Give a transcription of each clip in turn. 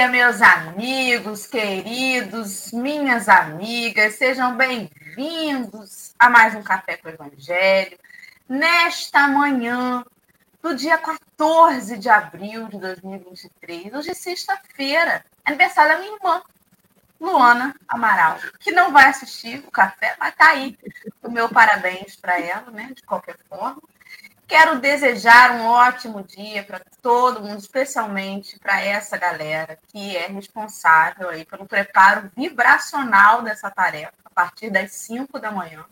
dia, meus amigos queridos, minhas amigas, sejam bem-vindos a mais um Café com o Evangelho. Nesta manhã do dia 14 de abril de 2023, hoje é sexta-feira, aniversário da minha irmã, Luana Amaral, que não vai assistir o café, mas tá aí. O meu parabéns para ela, né? De qualquer forma. Quero desejar um ótimo dia para todo mundo, especialmente para essa galera que é responsável aí pelo preparo vibracional dessa tarefa, a partir das 5 da manhã,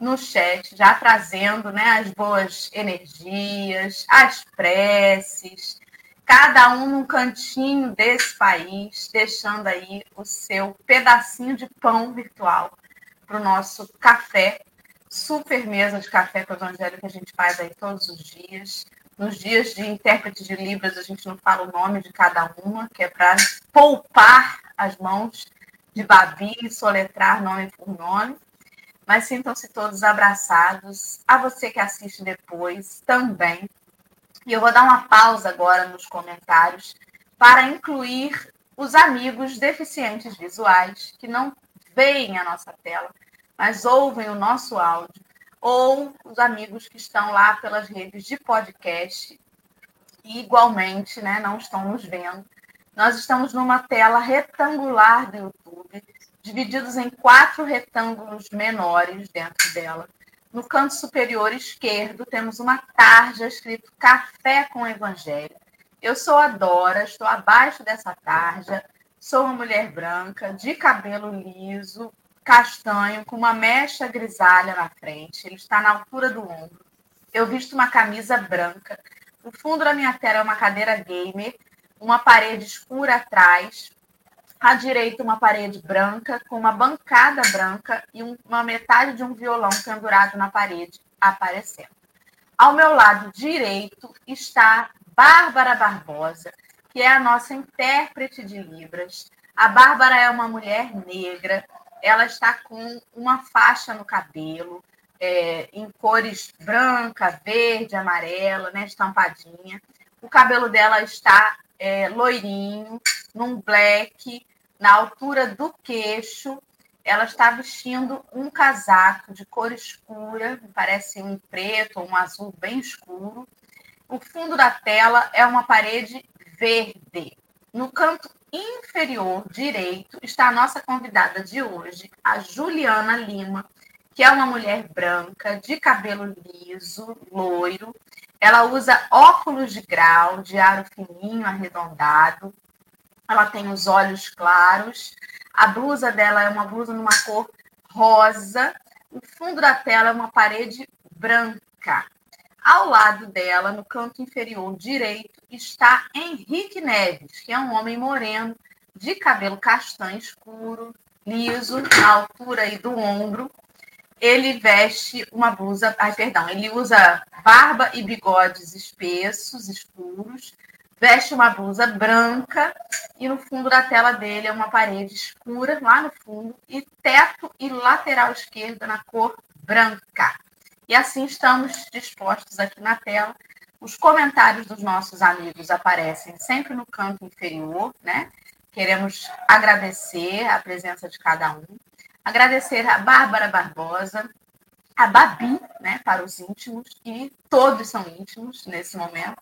no chat, já trazendo né, as boas energias, as preces, cada um num cantinho desse país, deixando aí o seu pedacinho de pão virtual para o nosso café super mesa de café com o evangelho que a gente faz aí todos os dias. Nos dias de intérprete de Libras, a gente não fala o nome de cada uma, que é para poupar as mãos de Babi e soletrar nome por nome. Mas sintam-se todos abraçados. A você que assiste depois também. E eu vou dar uma pausa agora nos comentários para incluir os amigos deficientes visuais que não veem a nossa tela mas ouvem o nosso áudio, ou os amigos que estão lá pelas redes de podcast e igualmente né, não estão nos vendo. Nós estamos numa tela retangular do YouTube, divididos em quatro retângulos menores dentro dela. No canto superior esquerdo temos uma tarja escrito Café com Evangelho. Eu sou a Dora, estou abaixo dessa tarja, sou uma mulher branca, de cabelo liso, castanho, com uma mecha grisalha na frente. Ele está na altura do ombro. Eu visto uma camisa branca. O fundo da minha tela é uma cadeira gamer, uma parede escura atrás. À direita, uma parede branca, com uma bancada branca e uma metade de um violão pendurado na parede aparecendo. Ao meu lado direito está Bárbara Barbosa, que é a nossa intérprete de Libras. A Bárbara é uma mulher negra, ela está com uma faixa no cabelo, é, em cores branca, verde, amarela, né, estampadinha. O cabelo dela está é, loirinho, num black, na altura do queixo. Ela está vestindo um casaco de cor escura, parece um preto ou um azul bem escuro. O fundo da tela é uma parede verde. No canto inferior direito está a nossa convidada de hoje, a Juliana Lima, que é uma mulher branca, de cabelo liso, loiro. Ela usa óculos de grau, de aro fininho, arredondado. Ela tem os olhos claros. A blusa dela é uma blusa numa cor rosa. O fundo da tela é uma parede branca. Ao lado dela, no canto inferior direito, está Henrique Neves, que é um homem moreno, de cabelo castanho escuro, liso, na altura aí do ombro. Ele veste uma blusa, ai, perdão, ele usa barba e bigodes espessos, escuros, veste uma blusa branca e no fundo da tela dele é uma parede escura, lá no fundo, e teto e lateral esquerda na cor branca. E assim estamos dispostos aqui na tela. Os comentários dos nossos amigos aparecem sempre no canto inferior, né? Queremos agradecer a presença de cada um, agradecer a Bárbara Barbosa, a Babi, né, para os íntimos, e todos são íntimos nesse momento.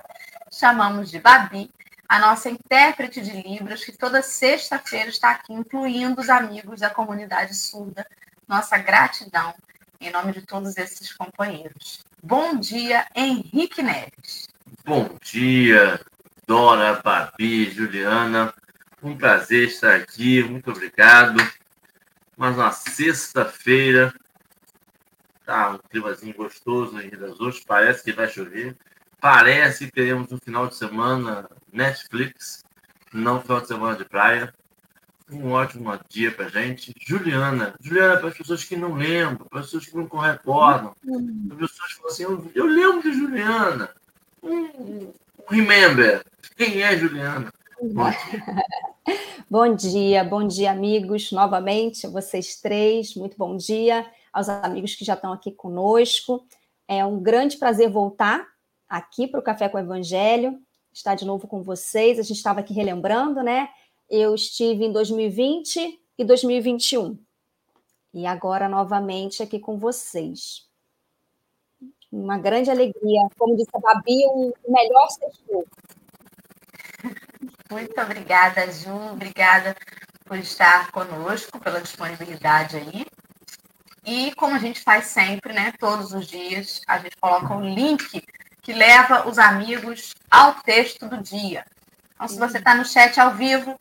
Chamamos de Babi, a nossa intérprete de Libras, que toda sexta-feira está aqui, incluindo os amigos da comunidade surda. Nossa gratidão em nome de todos esses companheiros. Bom dia, Henrique Neves. Bom dia, Dora, Babi, Juliana. Um prazer estar aqui, muito obrigado. Mais uma sexta-feira. Tá um climazinho gostoso em Rio das Ostras, parece que vai chover. Parece que teremos um final de semana Netflix, não final de semana de praia. Um ótimo dia para gente. Juliana, Juliana, para as pessoas que não lembram, para as pessoas que não recordam, uhum. para as pessoas que falam assim, eu, eu lembro de Juliana. Um remember. Quem é Juliana? Bom dia. bom dia, bom dia, amigos, novamente, vocês três, muito bom dia aos amigos que já estão aqui conosco. É um grande prazer voltar aqui para o Café com o Evangelho. estar de novo com vocês. A gente estava aqui relembrando, né? Eu estive em 2020 e 2021. E agora novamente aqui com vocês. Uma grande alegria, como disse a Babi, o um melhor sexto. Muito obrigada, Ju. Obrigada por estar conosco, pela disponibilidade aí. E como a gente faz sempre, né? Todos os dias, a gente coloca um link que leva os amigos ao texto do dia. Então, se você está no chat ao vivo,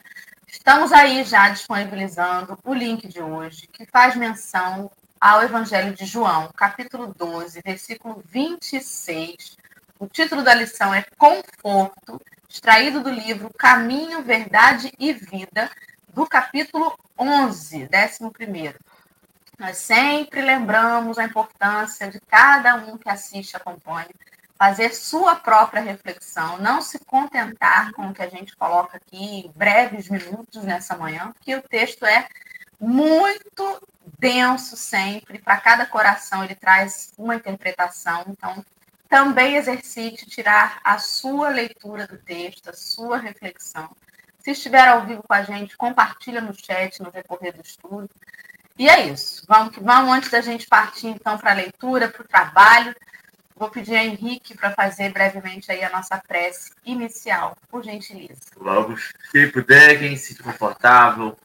estamos aí já disponibilizando o link de hoje, que faz menção ao Evangelho de João, capítulo 12, versículo 26. O título da lição é Conforto, extraído do livro Caminho, Verdade e Vida, do capítulo 11, 11. Nós sempre lembramos a importância de cada um que assiste e acompanha fazer sua própria reflexão, não se contentar com o que a gente coloca aqui em breves minutos nessa manhã, porque o texto é muito denso sempre, para cada coração ele traz uma interpretação, então também exercite tirar a sua leitura do texto, a sua reflexão. Se estiver ao vivo com a gente, compartilha no chat no decorrer do estudo. E é isso. Vamos que vamos antes da gente partir então para a leitura, para o trabalho. Vou pedir a Henrique para fazer brevemente aí a nossa prece inicial, por gentileza. Vamos, quem puder, quem se confortável,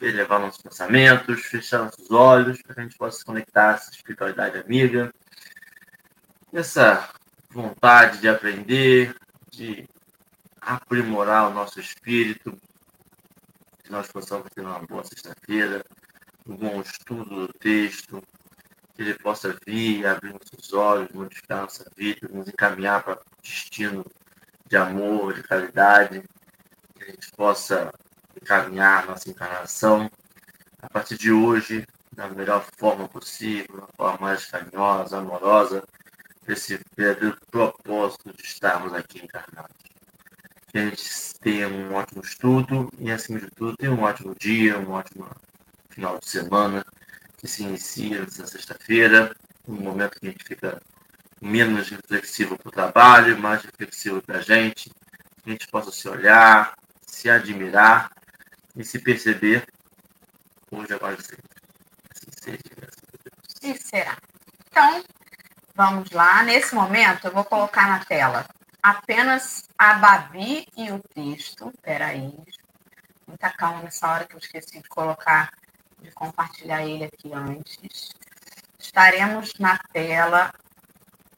elevar nossos pensamentos, fechar nossos olhos, para que a gente possa se conectar a essa espiritualidade amiga, essa vontade de aprender, de aprimorar o nosso espírito, que nós possamos ter uma boa sexta-feira, um bom estudo do texto, que ele possa vir, abrir nossos olhos, modificar nossa vida, nos encaminhar para um destino de amor, de caridade, que a gente possa encaminhar nossa encarnação a partir de hoje da melhor forma possível, da forma mais carinhosa, amorosa, esse verdadeiro propósito de estarmos aqui encarnados. Que a gente tenha um ótimo estudo e, acima de tudo, tenha um ótimo dia, um ótimo final de semana que se inicia nessa sexta-feira, um momento que a gente fica menos reflexivo para o trabalho, mais reflexivo para a gente, que a gente possa se olhar, se admirar e se perceber hoje, agora e sempre. Assim seja, graças a Deus. E será. Então, vamos lá. Nesse momento, eu vou colocar na tela apenas a Babi e o texto. Peraí. Muita calma nessa hora que eu esqueci de colocar de compartilhar ele aqui antes. Estaremos na tela.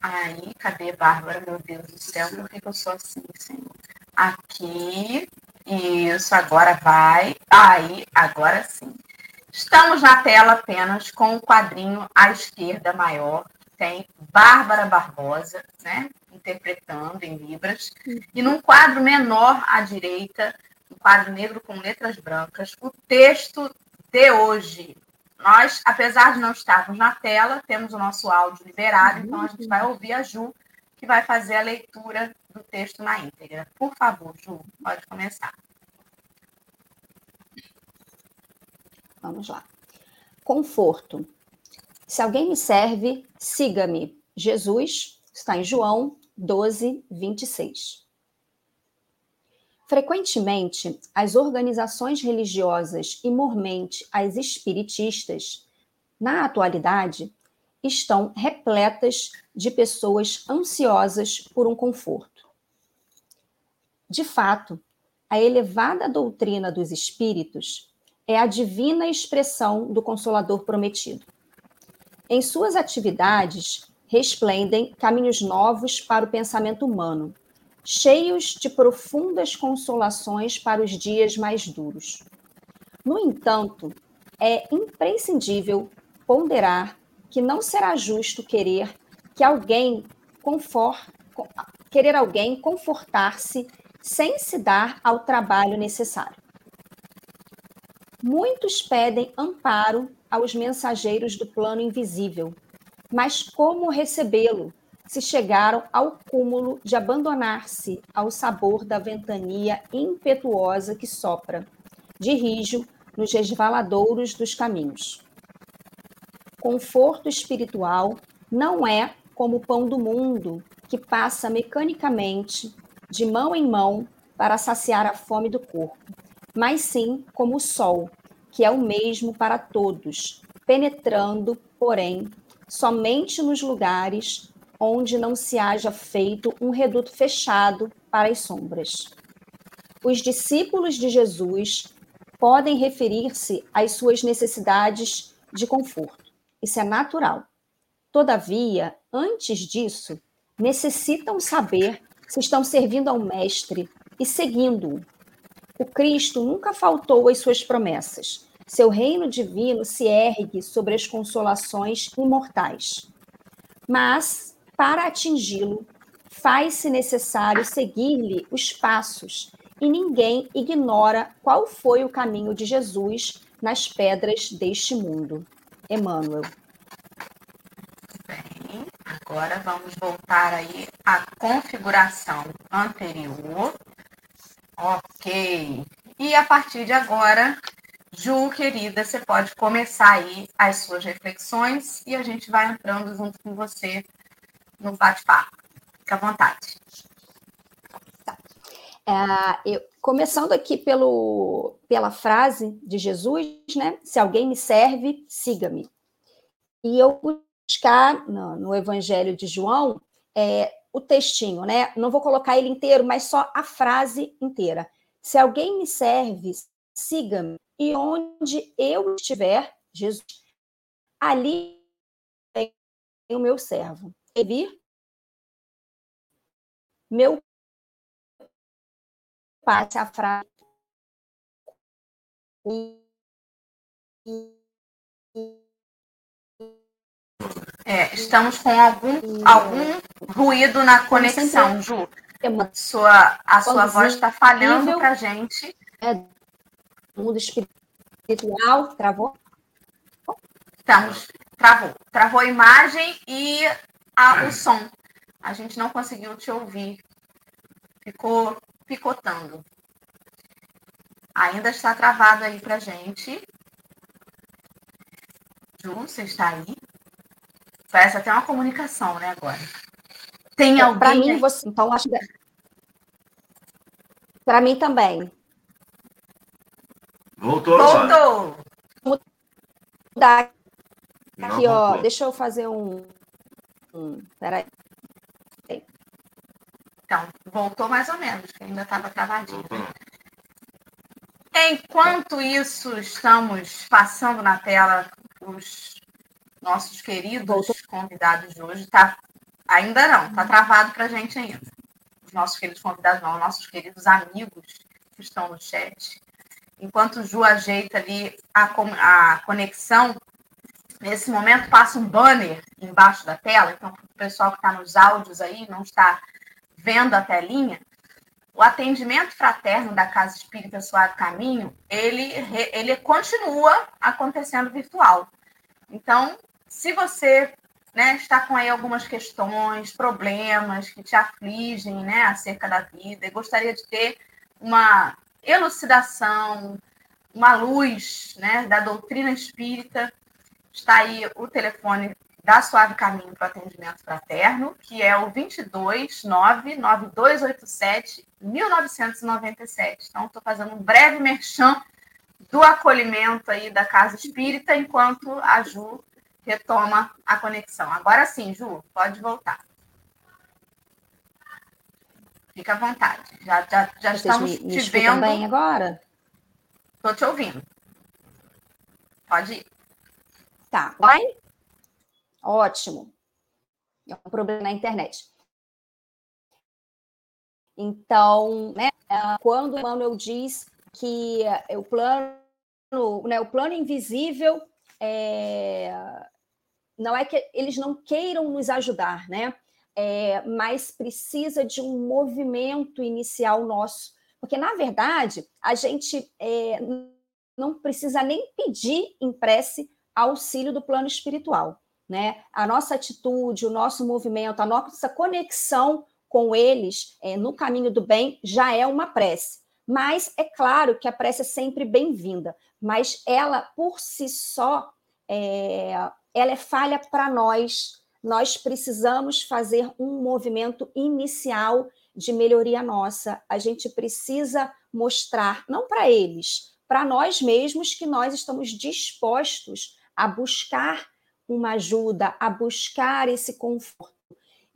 Aí, cadê Bárbara? Meu Deus do céu, por que eu sou assim, Senhor? Aqui. Isso, agora vai. Aí, agora sim. Estamos na tela apenas com o quadrinho à esquerda maior, tem Bárbara Barbosa, né? Interpretando em Libras. E num quadro menor à direita, um quadro negro com letras brancas, o texto de hoje. Nós, apesar de não estarmos na tela, temos o nosso áudio liberado, então a gente vai ouvir a Ju, que vai fazer a leitura do texto na íntegra. Por favor, Ju, pode começar. Vamos lá. Conforto. Se alguém me serve, siga-me. Jesus está em João 12, 26. Frequentemente, as organizações religiosas e mormente as espiritistas, na atualidade, estão repletas de pessoas ansiosas por um conforto. De fato, a elevada doutrina dos espíritos é a divina expressão do Consolador prometido. Em suas atividades, resplendem caminhos novos para o pensamento humano cheios de profundas consolações para os dias mais duros. No entanto, é imprescindível ponderar que não será justo querer que alguém confor, querer alguém confortar-se sem se dar ao trabalho necessário. Muitos pedem amparo aos mensageiros do plano invisível, mas como recebê-lo se chegaram ao cúmulo de abandonar-se ao sabor da ventania impetuosa que sopra, de rijo, nos resvaladouros dos caminhos. Conforto espiritual não é como o pão do mundo, que passa mecanicamente, de mão em mão para saciar a fome do corpo, mas sim como o sol, que é o mesmo para todos, penetrando, porém, somente nos lugares onde não se haja feito um reduto fechado para as sombras. Os discípulos de Jesus podem referir-se às suas necessidades de conforto. Isso é natural. Todavia, antes disso, necessitam saber se estão servindo ao Mestre e seguindo-o. O Cristo nunca faltou às suas promessas. Seu reino divino se ergue sobre as consolações imortais. Mas, para atingi-lo, faz-se necessário seguir-lhe os passos, e ninguém ignora qual foi o caminho de Jesus nas pedras deste mundo. Emmanuel. Bem, agora vamos voltar aí à configuração anterior. Ok. E a partir de agora, Ju, querida, você pode começar aí as suas reflexões e a gente vai entrando junto com você no bate-papo. Fique à vontade. Tá. É, eu, começando aqui pelo, pela frase de Jesus, né? Se alguém me serve, siga-me. E eu buscar no, no Evangelho de João é, o textinho, né? Não vou colocar ele inteiro, mas só a frase inteira. Se alguém me serve, siga-me. E onde eu estiver, Jesus, ali tem o meu servo servir meu passe a frase é, estamos com algum, algum ruído na conexão, Ju. Sua, a sua voz está falhando para a gente. É, mundo espiritual, travou? Estamos, travou. Travou a imagem e a, o som. A gente não conseguiu te ouvir. Ficou picotando. Ainda está travado aí pra gente. Ju, você está aí? Parece até uma comunicação, né, agora. Tem alguém. Para mim, você. Então, acho que. Para mim também. Voltou, Voltou. Vou mudar aqui, ó. Deixa eu fazer um. Um peraí. Então, voltou mais ou menos, que ainda estava travadinho. Enquanto isso, estamos passando na tela os nossos queridos voltou. convidados de hoje. Tá, ainda não, está travado para a gente ainda. Os nossos queridos convidados não, os nossos queridos amigos que estão no chat. Enquanto o Ju ajeita ali a, a conexão, nesse momento passa um banner embaixo da tela, então o pessoal que está nos áudios aí não está vendo a telinha, o atendimento fraterno da Casa Espírita Suave Caminho, ele, ele continua acontecendo virtual. Então, se você né, está com aí algumas questões, problemas que te afligem né, acerca da vida e gostaria de ter uma elucidação, uma luz né, da doutrina espírita, está aí o telefone da Suave Caminho para Atendimento Fraterno, que é o 2299287-1997. Então, estou fazendo um breve merchan do acolhimento aí da Casa Espírita, enquanto a Ju retoma a conexão. Agora sim, Ju, pode voltar. Fica à vontade. Já, já, já estamos me, me te vendo. bem agora? Estou te ouvindo. Pode ir. Tá. Vai? Ótimo. É um problema na internet. Então, né, quando o Emmanuel diz que é, o plano, né, o plano invisível é, não é que eles não queiram nos ajudar, né? É, mas precisa de um movimento inicial nosso, porque na verdade a gente é, não precisa nem pedir em prece auxílio do plano espiritual né? A nossa atitude, o nosso movimento, a nossa conexão com eles é, no caminho do bem já é uma prece. Mas é claro que a prece é sempre bem-vinda, mas ela por si só é, ela é falha para nós nós precisamos fazer um movimento inicial de melhoria nossa. A gente precisa mostrar, não para eles, para nós mesmos, que nós estamos dispostos a buscar uma ajuda, a buscar esse conforto.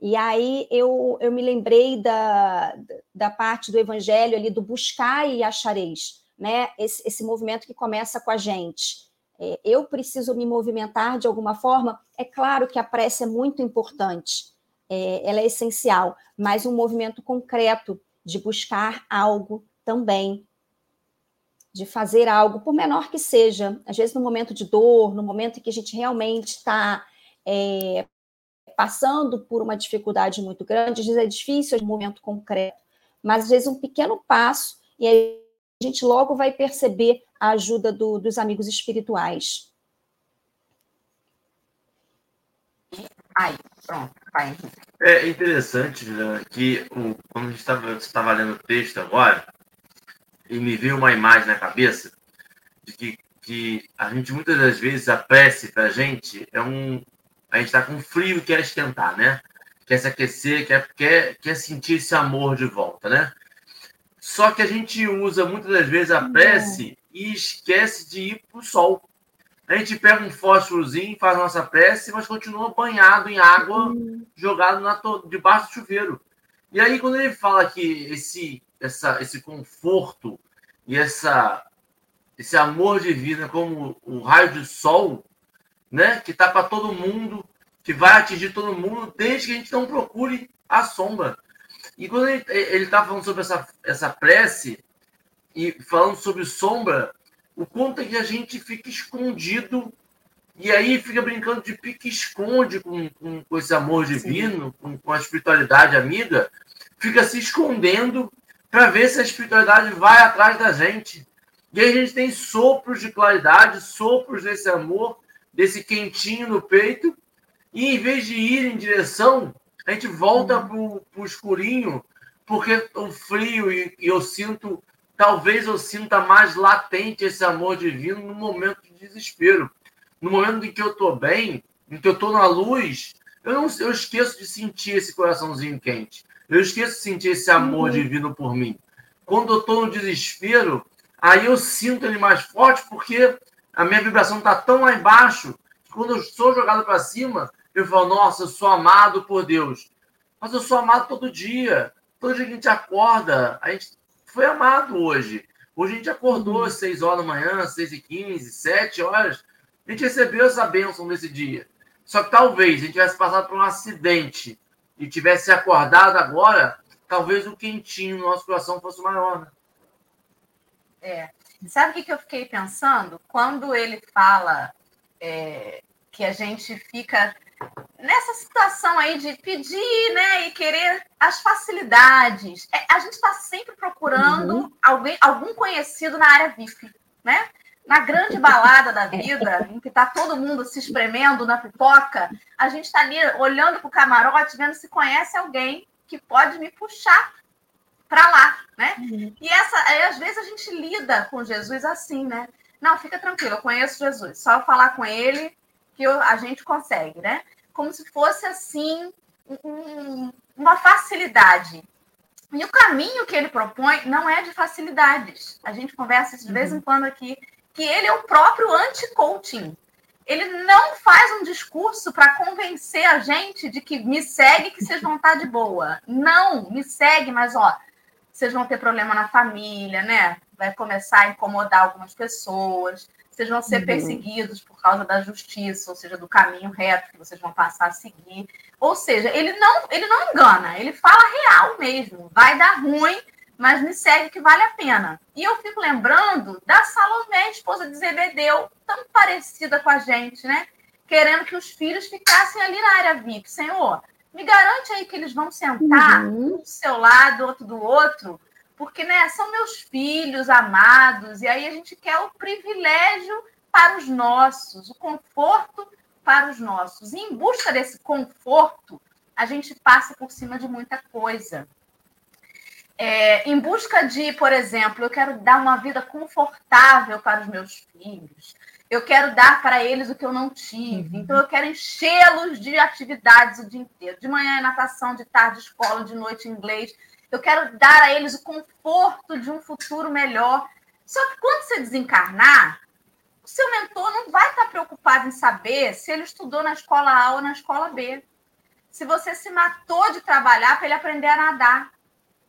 E aí eu, eu me lembrei da, da parte do evangelho ali do buscar e achareis, né? Esse, esse movimento que começa com a gente. É, eu preciso me movimentar de alguma forma. É claro que a prece é muito importante, é, ela é essencial, mas um movimento concreto de buscar algo também, de fazer algo, por menor que seja, às vezes no momento de dor, no momento em que a gente realmente está é, passando por uma dificuldade muito grande, às vezes é difícil um momento concreto, mas às vezes um pequeno passo e aí a gente logo vai perceber a ajuda do, dos amigos espirituais. Aí, pronto, vai. É interessante né, que o, quando a gente estava lendo o texto agora, e me veio uma imagem na cabeça de que, que a gente muitas das vezes a prece para a gente é um. A gente está com frio e quer esquentar, né? Quer se aquecer, quer, quer, quer sentir esse amor de volta, né? Só que a gente usa muitas das vezes a prece e esquece de ir para o sol. A gente pega um fósforozinho, faz nossa prece, mas continua banhado em água, uhum. jogado na to... debaixo do chuveiro. E aí, quando ele fala que esse, essa, esse conforto e essa, esse amor divino como o raio de sol, né, que está para todo mundo, que vai atingir todo mundo, desde que a gente não procure a sombra. E quando ele está falando sobre essa, essa prece e falando sobre sombra, o quanto é que a gente fica escondido e aí fica brincando de pique-esconde com, com, com, esse amor divino, com, com, a espiritualidade amiga, fica se escondendo para ver se a espiritualidade vai atrás da gente. E aí a gente tem sopros de claridade, sopros desse amor, desse quentinho no peito, e em vez de ir em direção, a gente volta uhum. para o escurinho, porque o frio e, e eu sinto talvez eu sinta mais latente esse amor divino no momento de desespero. No momento em que eu estou bem, em que eu estou na luz, eu não eu esqueço de sentir esse coraçãozinho quente. Eu esqueço de sentir esse amor uhum. divino por mim. Quando eu estou no desespero, aí eu sinto ele mais forte porque a minha vibração está tão lá embaixo que quando eu sou jogado para cima, eu falo, nossa, eu sou amado por Deus. Mas eu sou amado todo dia. Todo dia que a gente acorda, a gente foi amado hoje. Hoje a gente acordou às 6 horas da manhã, 6 e 15, 7 horas. A gente recebeu essa bênção nesse dia. Só que talvez a gente tivesse passado por um acidente e tivesse acordado agora, talvez o quentinho no nosso coração fosse maior. Né? É. Sabe o que eu fiquei pensando? Quando ele fala é, que a gente fica nessa situação aí de pedir, né, e querer as facilidades, é, a gente está sempre procurando uhum. alguém, algum conhecido na área VIP, né? Na grande balada da vida, em que está todo mundo se espremendo na pipoca, a gente está ali olhando para o camarote, vendo se conhece alguém que pode me puxar para lá, né? Uhum. E essa, às vezes a gente lida com Jesus assim, né? Não, fica tranquilo, eu conheço Jesus. Só falar com ele que eu, a gente consegue, né? Como se fosse assim um, uma facilidade. E o caminho que ele propõe não é de facilidades. A gente conversa de vez em uhum. quando aqui que ele é o próprio anti-coaching. Ele não faz um discurso para convencer a gente de que me segue que vocês vão estar de boa. Não, me segue, mas ó, vocês vão ter problema na família, né? Vai começar a incomodar algumas pessoas vocês vão ser uhum. perseguidos por causa da justiça, ou seja, do caminho reto que vocês vão passar a seguir. Ou seja, ele não, ele não engana, ele fala real mesmo. Vai dar ruim, mas me segue que vale a pena. E eu fico lembrando da Salomé, esposa de Zebedeu, tão parecida com a gente, né? Querendo que os filhos ficassem ali na área VIP. Senhor, me garante aí que eles vão sentar uhum. um do seu lado, outro do outro, porque né, são meus filhos amados, e aí a gente quer o privilégio para os nossos, o conforto para os nossos. E em busca desse conforto, a gente passa por cima de muita coisa. É, em busca de, por exemplo, eu quero dar uma vida confortável para os meus filhos, Eu quero dar para eles o que eu não tive. Então, eu quero enchê-los de atividades o dia inteiro. De manhã é natação, de tarde escola, de noite inglês. Eu quero dar a eles o conforto de um futuro melhor. Só que quando você desencarnar, o seu mentor não vai estar preocupado em saber se ele estudou na escola A ou na escola B. Se você se matou de trabalhar para ele aprender a nadar.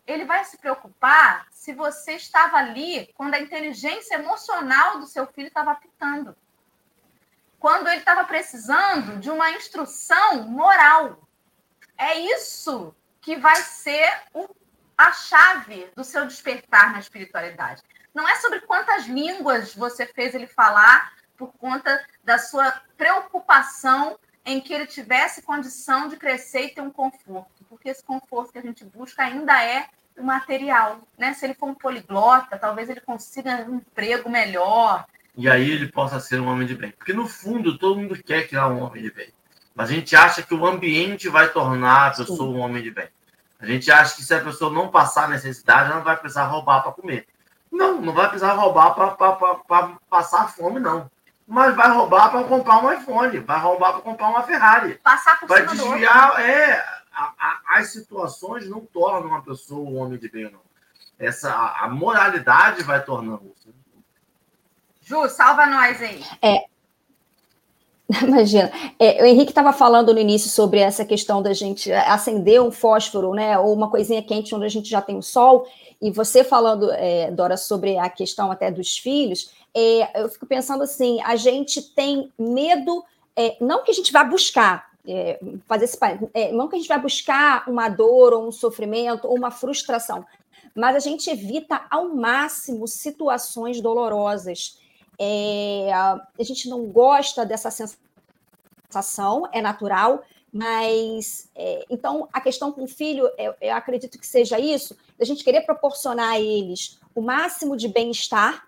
Ele vai se preocupar se você estava ali quando a inteligência emocional do seu filho estava pitando. Quando ele estava precisando de uma instrução moral. É isso que vai ser o a chave do seu despertar na espiritualidade. Não é sobre quantas línguas você fez ele falar por conta da sua preocupação em que ele tivesse condição de crescer e ter um conforto, porque esse conforto que a gente busca ainda é o material, né? Se ele for um poliglota, talvez ele consiga um emprego melhor. E aí ele possa ser um homem de bem. Porque no fundo todo mundo quer criar um homem de bem. Mas a gente acha que o ambiente vai tornar a pessoa Sim. um homem de bem. A gente acha que se a pessoa não passar necessidade, ela não vai precisar roubar para comer. Não, não vai precisar roubar para passar fome, não. Mas vai roubar para comprar um iPhone, vai roubar para comprar uma Ferrari. Passar por vai desviar, é, a, a, as situações não tornam uma pessoa um homem de bem, não. Essa, a, a moralidade vai tornando. Ju, salva nós aí. É, Imagina. É, o Henrique estava falando no início sobre essa questão da gente acender um fósforo, né? Ou uma coisinha quente onde a gente já tem o sol. E você falando, é, Dora, sobre a questão até dos filhos, é, eu fico pensando assim: a gente tem medo, é, não que a gente vá buscar, é, fazer esse é, não que a gente vai buscar uma dor ou um sofrimento ou uma frustração, mas a gente evita ao máximo situações dolorosas. É, a gente não gosta dessa sensação, é natural, mas é, então a questão com o filho, eu, eu, acredito que seja isso, a gente querer proporcionar a eles o máximo de bem-estar,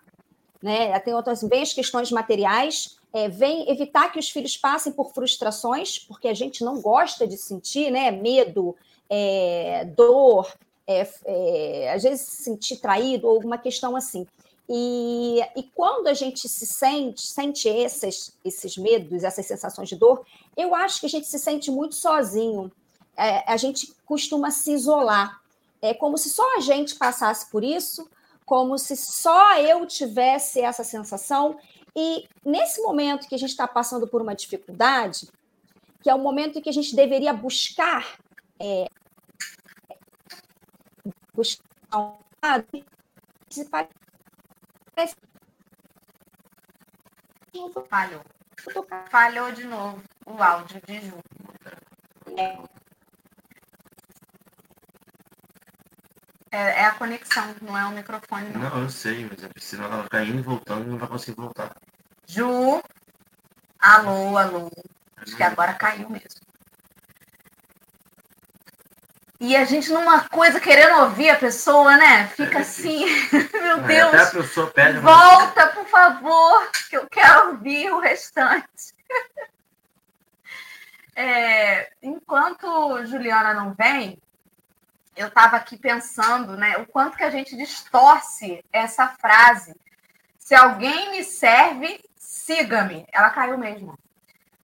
né? Tem outras bem as questões materiais, é, vem evitar que os filhos passem por frustrações, porque a gente não gosta de sentir, né? Medo, é, dor, é, é, às vezes se sentir traído ou alguma questão assim. E, e quando a gente se sente, sente esses, esses medos, essas sensações de dor, eu acho que a gente se sente muito sozinho. É, a gente costuma se isolar. É como se só a gente passasse por isso, como se só eu tivesse essa sensação. E nesse momento que a gente está passando por uma dificuldade, que é o momento em que a gente deveria buscar, é, buscar um Falhou. Falhou de novo o áudio de Ju. É. É, é, a conexão, não é o microfone. Não, não eu sei, mas a Priscila ela caindo e voltando não vai conseguir voltar. Ju, alô, alô. Acho que agora caiu mesmo. E a gente numa coisa querendo ouvir a pessoa, né? Fica é assim, meu é, Deus. Até a pessoa pede Volta, por favor, que eu quero ouvir o restante. É, enquanto Juliana não vem, eu estava aqui pensando, né, o quanto que a gente distorce essa frase. Se alguém me serve, siga-me. Ela caiu mesmo.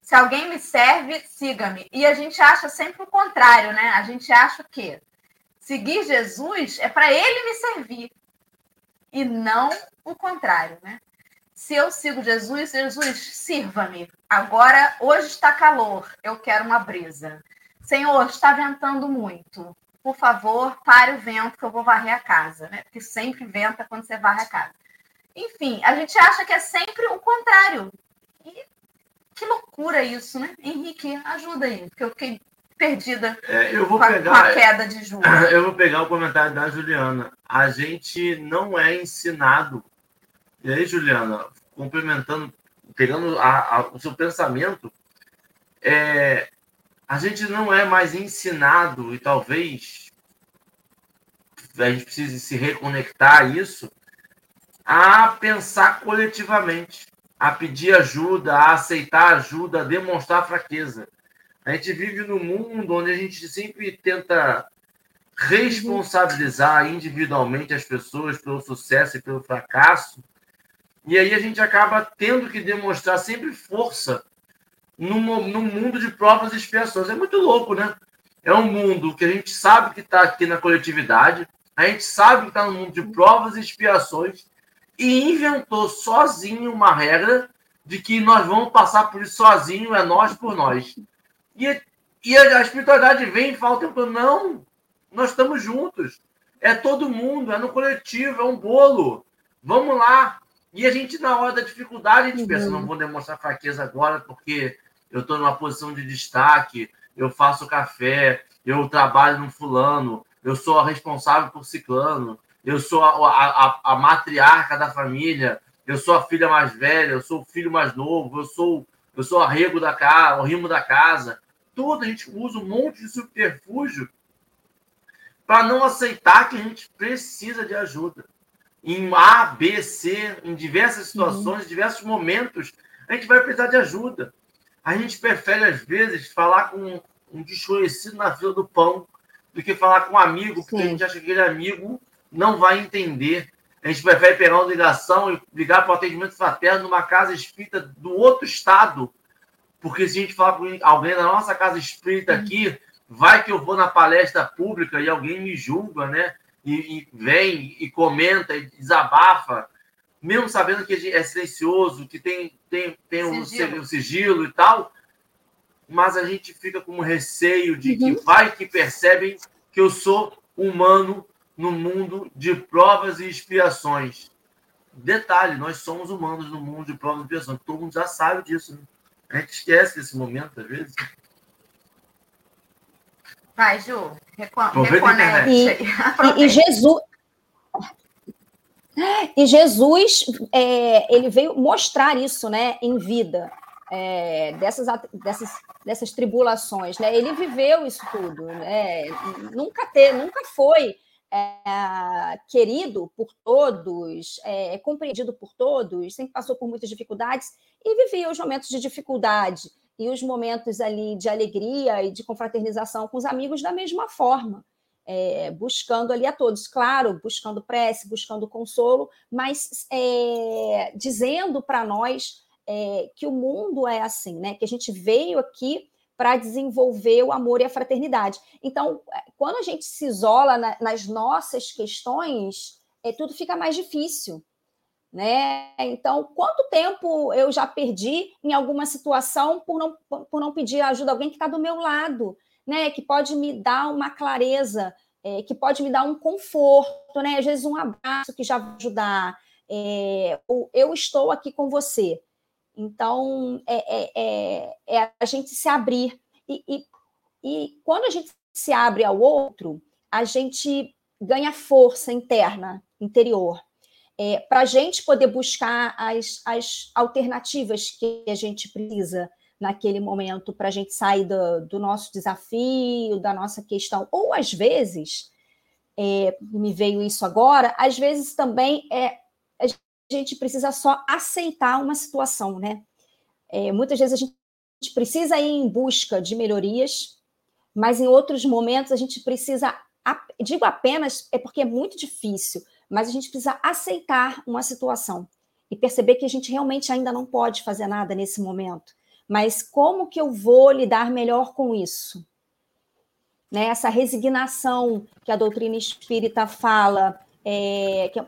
Se alguém me serve, siga-me. E a gente acha sempre o contrário, né? A gente acha o quê? Seguir Jesus é para ele me servir e não o contrário, né? Se eu sigo Jesus, Jesus, sirva-me. Agora, hoje está calor, eu quero uma brisa. Senhor, está ventando muito. Por favor, pare o vento que eu vou varrer a casa, né? Porque sempre venta quando você varre a casa. Enfim, a gente acha que é sempre o contrário. E que loucura isso, né? Henrique, ajuda aí, porque eu fiquei perdida é, eu vou com, a, pegar, com a queda de Ju. Eu vou pegar o comentário da Juliana. A gente não é ensinado. E aí, Juliana, complementando, pegando a, a, o seu pensamento, é, a gente não é mais ensinado, e talvez a gente precise se reconectar a isso, a pensar coletivamente a pedir ajuda, a aceitar ajuda, a demonstrar fraqueza. A gente vive num mundo onde a gente sempre tenta responsabilizar individualmente as pessoas pelo sucesso e pelo fracasso, E aí a gente acaba tendo que demonstrar sempre força no, no mundo de provas e expiações. É muito louco, né? É um mundo que a gente sabe que está aqui na coletividade, a gente sabe que está no mundo de provas e expiações, e inventou sozinho uma regra de que nós vamos passar por isso sozinho, é nós por nós. E, e a, espiritualidade vem e fala o tempo não, nós estamos juntos. É todo mundo, é no coletivo, é um bolo. Vamos lá. E a gente, na hora da dificuldade, a gente uhum. pensa, não vou demonstrar fraqueza agora, porque eu estou numa posição de destaque, eu faço café, eu trabalho no fulano, eu sou a responsável por ciclano, eu sou a, a, a, matriarca da família, eu sou a filha mais velha, eu sou o filho mais novo, eu sou eu sou a rego da casa, o rimo da casa. Tudo a gente usa um monte de subterfúgio para não aceitar que a gente precisa de ajuda. Em A, B, C, em diversas situações, uhum. em diversos momentos, a gente vai precisar de ajuda. A gente prefere, às vezes, falar com um desconhecido na fila do pão do que falar com um amigo, porque Sim. a gente acha que aquele amigo não vai entender. A gente prefere pegar uma ligação e ligar para o atendimento fraterno numa casa espírita do outro estado, porque se a gente falar com alguém da nossa casa espírita aqui, vai que eu vou na palestra pública e alguém me julga, né? E, e vem e comenta e desabafa, mesmo sabendo que é silencioso, que tem, tem, tem um sigilo. um sigilo e tal, mas a gente fica com receio de que uhum. vai que percebem que eu sou humano no mundo de provas e expiações. Detalhe, nós somos humanos no mundo de provas e expiações. Todo mundo já sabe disso. Né? A gente esquece desse momento, às vezes. Vai, Ju, reconecte. E, e, e, Jesus. E Jesus, é, ele veio mostrar isso, né, em vida, é, dessas, dessas, dessas tribulações, né? Ele viveu isso tudo, né? Nunca ter, nunca foi é, querido por todos, é, compreendido por todos, sempre passou por muitas dificuldades e vivia os momentos de dificuldade e os momentos ali de alegria e de confraternização com os amigos da mesma forma, é, buscando ali a todos, claro, buscando prece, buscando consolo, mas é, dizendo para nós é, que o mundo é assim, né? Que a gente veio aqui para desenvolver o amor e a fraternidade. Então, é, quando a gente se isola na, nas nossas questões, é, tudo fica mais difícil. Né? Então, quanto tempo eu já perdi em alguma situação por não, por não pedir ajuda a alguém que está do meu lado, né? Que pode me dar uma clareza, é, que pode me dar um conforto, né? Às vezes um abraço que já vai ajudar. É, eu estou aqui com você. Então, é, é, é, é a gente se abrir. E, e, e quando a gente se abre ao outro, a gente ganha força interna, interior, é, para a gente poder buscar as, as alternativas que a gente precisa naquele momento para a gente sair do, do, nosso desafio, da nossa questão. Ou às vezes, é, me veio isso agora, às vezes também é gente precisa só aceitar uma situação, né? É, muitas vezes a gente precisa ir em busca de melhorias, mas em outros momentos a gente precisa, digo apenas, é porque é muito difícil, mas a gente precisa aceitar uma situação e perceber que a gente realmente ainda não pode fazer nada nesse momento. Mas como que eu vou lidar melhor com isso? Né? Essa resignação que a doutrina espírita fala, é, que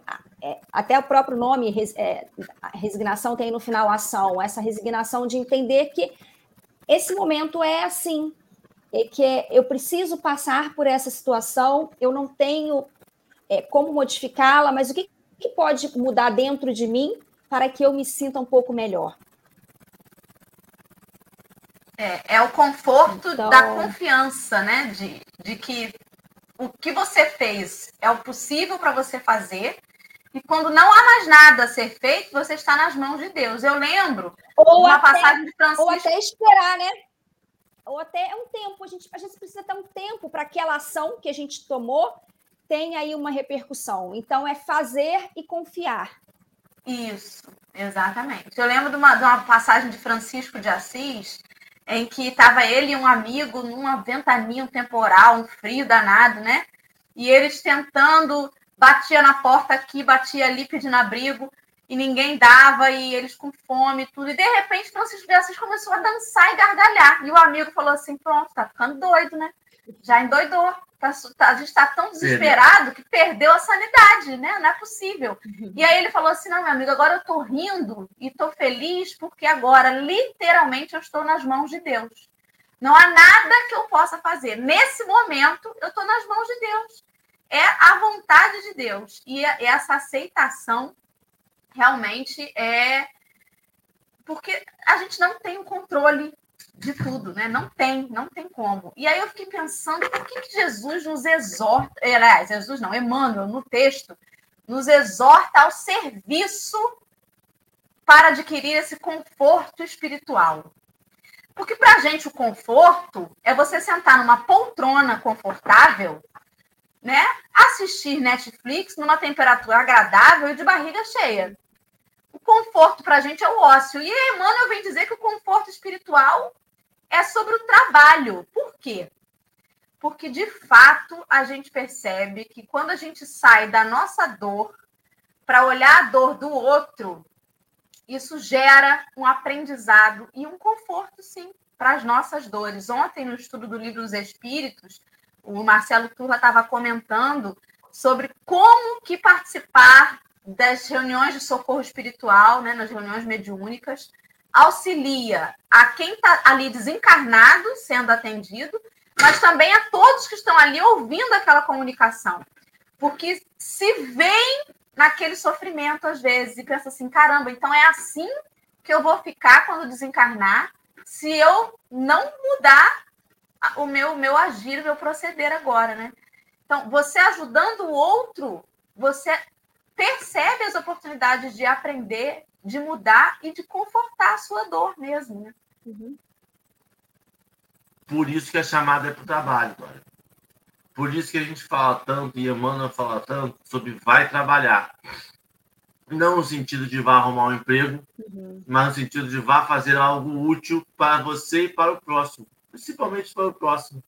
é, até o próprio nome, res, é, resignação, tem no final ação, essa resignação de entender que esse momento é assim, é que eu preciso passar por essa situação, eu não tenho é, como modificá-la, mas o que, que pode mudar dentro de mim para que eu me sinta um pouco melhor? É, é o conforto então... da confiança, né? De, de que o que você fez é o possível para você fazer e quando não há mais nada a ser feito, você está nas mãos de Deus. Eu lembro ou uma até, passagem de Francisco. Ou até esperar, né? Ou até um tempo. A gente, a gente precisa ter um tempo para aquela ação que a gente tomou tenha aí uma repercussão. Então, é fazer e confiar. Isso, exatamente. Eu lembro de uma, de uma passagem de Francisco de Assis, em que estava ele e um amigo numa ventania, um temporal, um frio danado, né? E eles tentando batia na porta aqui, batia ali pedindo abrigo. e ninguém dava, e eles com fome e tudo. E de repente Francisco de Assis começou a dançar e gargalhar. E o amigo falou assim: pronto, tá ficando doido, né? Já endoidou. Tá, tá, a gente está tão desesperado que perdeu a sanidade, né? Não é possível. Uhum. E aí ele falou assim: não, meu amigo, agora eu estou rindo e estou feliz porque agora, literalmente, eu estou nas mãos de Deus. Não há nada que eu possa fazer. Nesse momento, eu estou nas mãos de Deus. É a vontade de Deus. E essa aceitação realmente é. Porque a gente não tem o controle de tudo, né? Não tem, não tem como. E aí eu fiquei pensando, por que, que Jesus nos exorta, eh, aliás, Jesus não, Emmanuel, no texto, nos exorta ao serviço para adquirir esse conforto espiritual. Porque para a gente o conforto é você sentar numa poltrona confortável, né? Assistir Netflix numa temperatura agradável e de barriga cheia. O conforto para a gente é o ócio. E Emmanuel vem dizer que o conforto espiritual é sobre o trabalho. Por quê? Porque, de fato, a gente percebe que quando a gente sai da nossa dor para olhar a dor do outro, isso gera um aprendizado e um conforto, sim, para as nossas dores. Ontem, no estudo do livro dos Espíritos, o Marcelo Turra estava comentando sobre como que participar das reuniões de socorro espiritual, né, nas reuniões mediúnicas, auxilia a quem está ali desencarnado sendo atendido, mas também a todos que estão ali ouvindo aquela comunicação. Porque se vem naquele sofrimento às vezes e pensa assim: caramba, então é assim que eu vou ficar quando desencarnar se eu não mudar o meu, meu agir, o meu proceder agora, né? Então, você ajudando o outro, você percebe as oportunidades de aprender de mudar e de confortar a sua dor mesmo. Né? Uhum. Por isso que a chamada é para o trabalho. Por isso que a gente fala tanto, e a Emmanuel fala tanto, sobre vai trabalhar. Não no sentido de vá arrumar um emprego, uhum. mas no sentido de vá fazer algo útil para você e para o próximo. Principalmente para o próximo.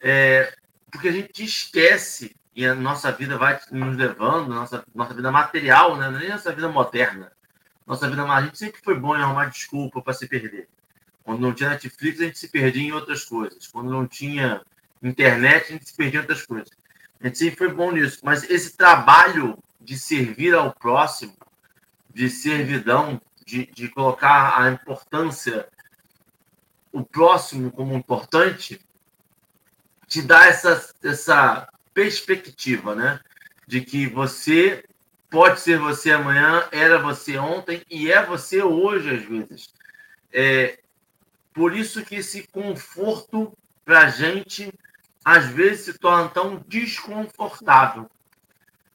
É, porque a gente esquece, e a nossa vida vai nos levando, nossa, nossa vida material, né? nem nossa vida moderna, nossa vida a gente sempre foi bom em arrumar desculpa para se perder. Quando não tinha Netflix, a gente se perdia em outras coisas. Quando não tinha internet, a gente se perdia em outras coisas. A gente sempre foi bom nisso. Mas esse trabalho de servir ao próximo, de servidão, de, de colocar a importância, o próximo como importante, te dá essa, essa perspectiva, né? De que você Pode ser você amanhã, era você ontem e é você hoje, às vezes. É, por isso que esse conforto para a gente, às vezes, se torna tão desconfortável.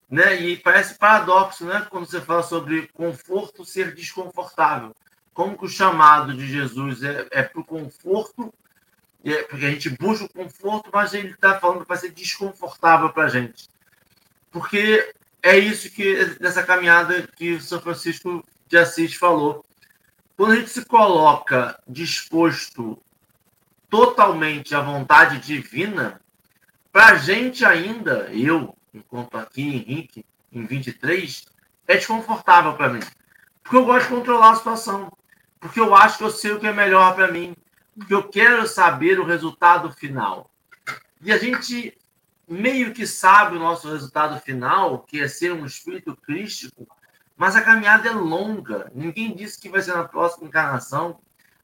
Né? E parece paradoxo, né? Quando você fala sobre conforto ser desconfortável. Como que o chamado de Jesus é, é para o conforto, é, porque a gente busca o conforto, mas ele está falando vai ser desconfortável para a gente. Porque é isso que nessa caminhada que o São Francisco de Assis falou. Quando a gente se coloca disposto totalmente à vontade divina, para a gente ainda, eu, enquanto aqui, Henrique, em 23, é desconfortável para mim. Porque eu gosto de controlar a situação. Porque eu acho que eu sei o que é melhor para mim. Porque eu quero saber o resultado final. E a gente meio que sabe o nosso resultado final, que é ser um espírito crístico, mas a caminhada é longa. Ninguém disse que vai ser na próxima encarnação.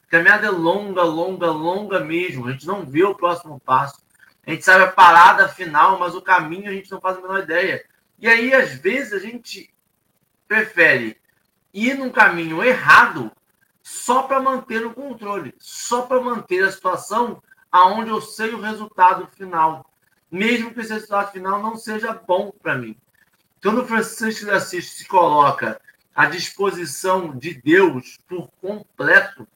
A caminhada é longa, longa, longa mesmo. A gente não vê o próximo passo. A gente sabe a parada final, mas o caminho a gente não faz a menor ideia. E aí, às vezes, a gente prefere ir num caminho errado só para manter o controle, só para manter a situação aonde eu sei o resultado final mesmo que esse resultado final não seja bom para mim. Quando o Francisco de Assis se coloca à disposição de Deus por completo,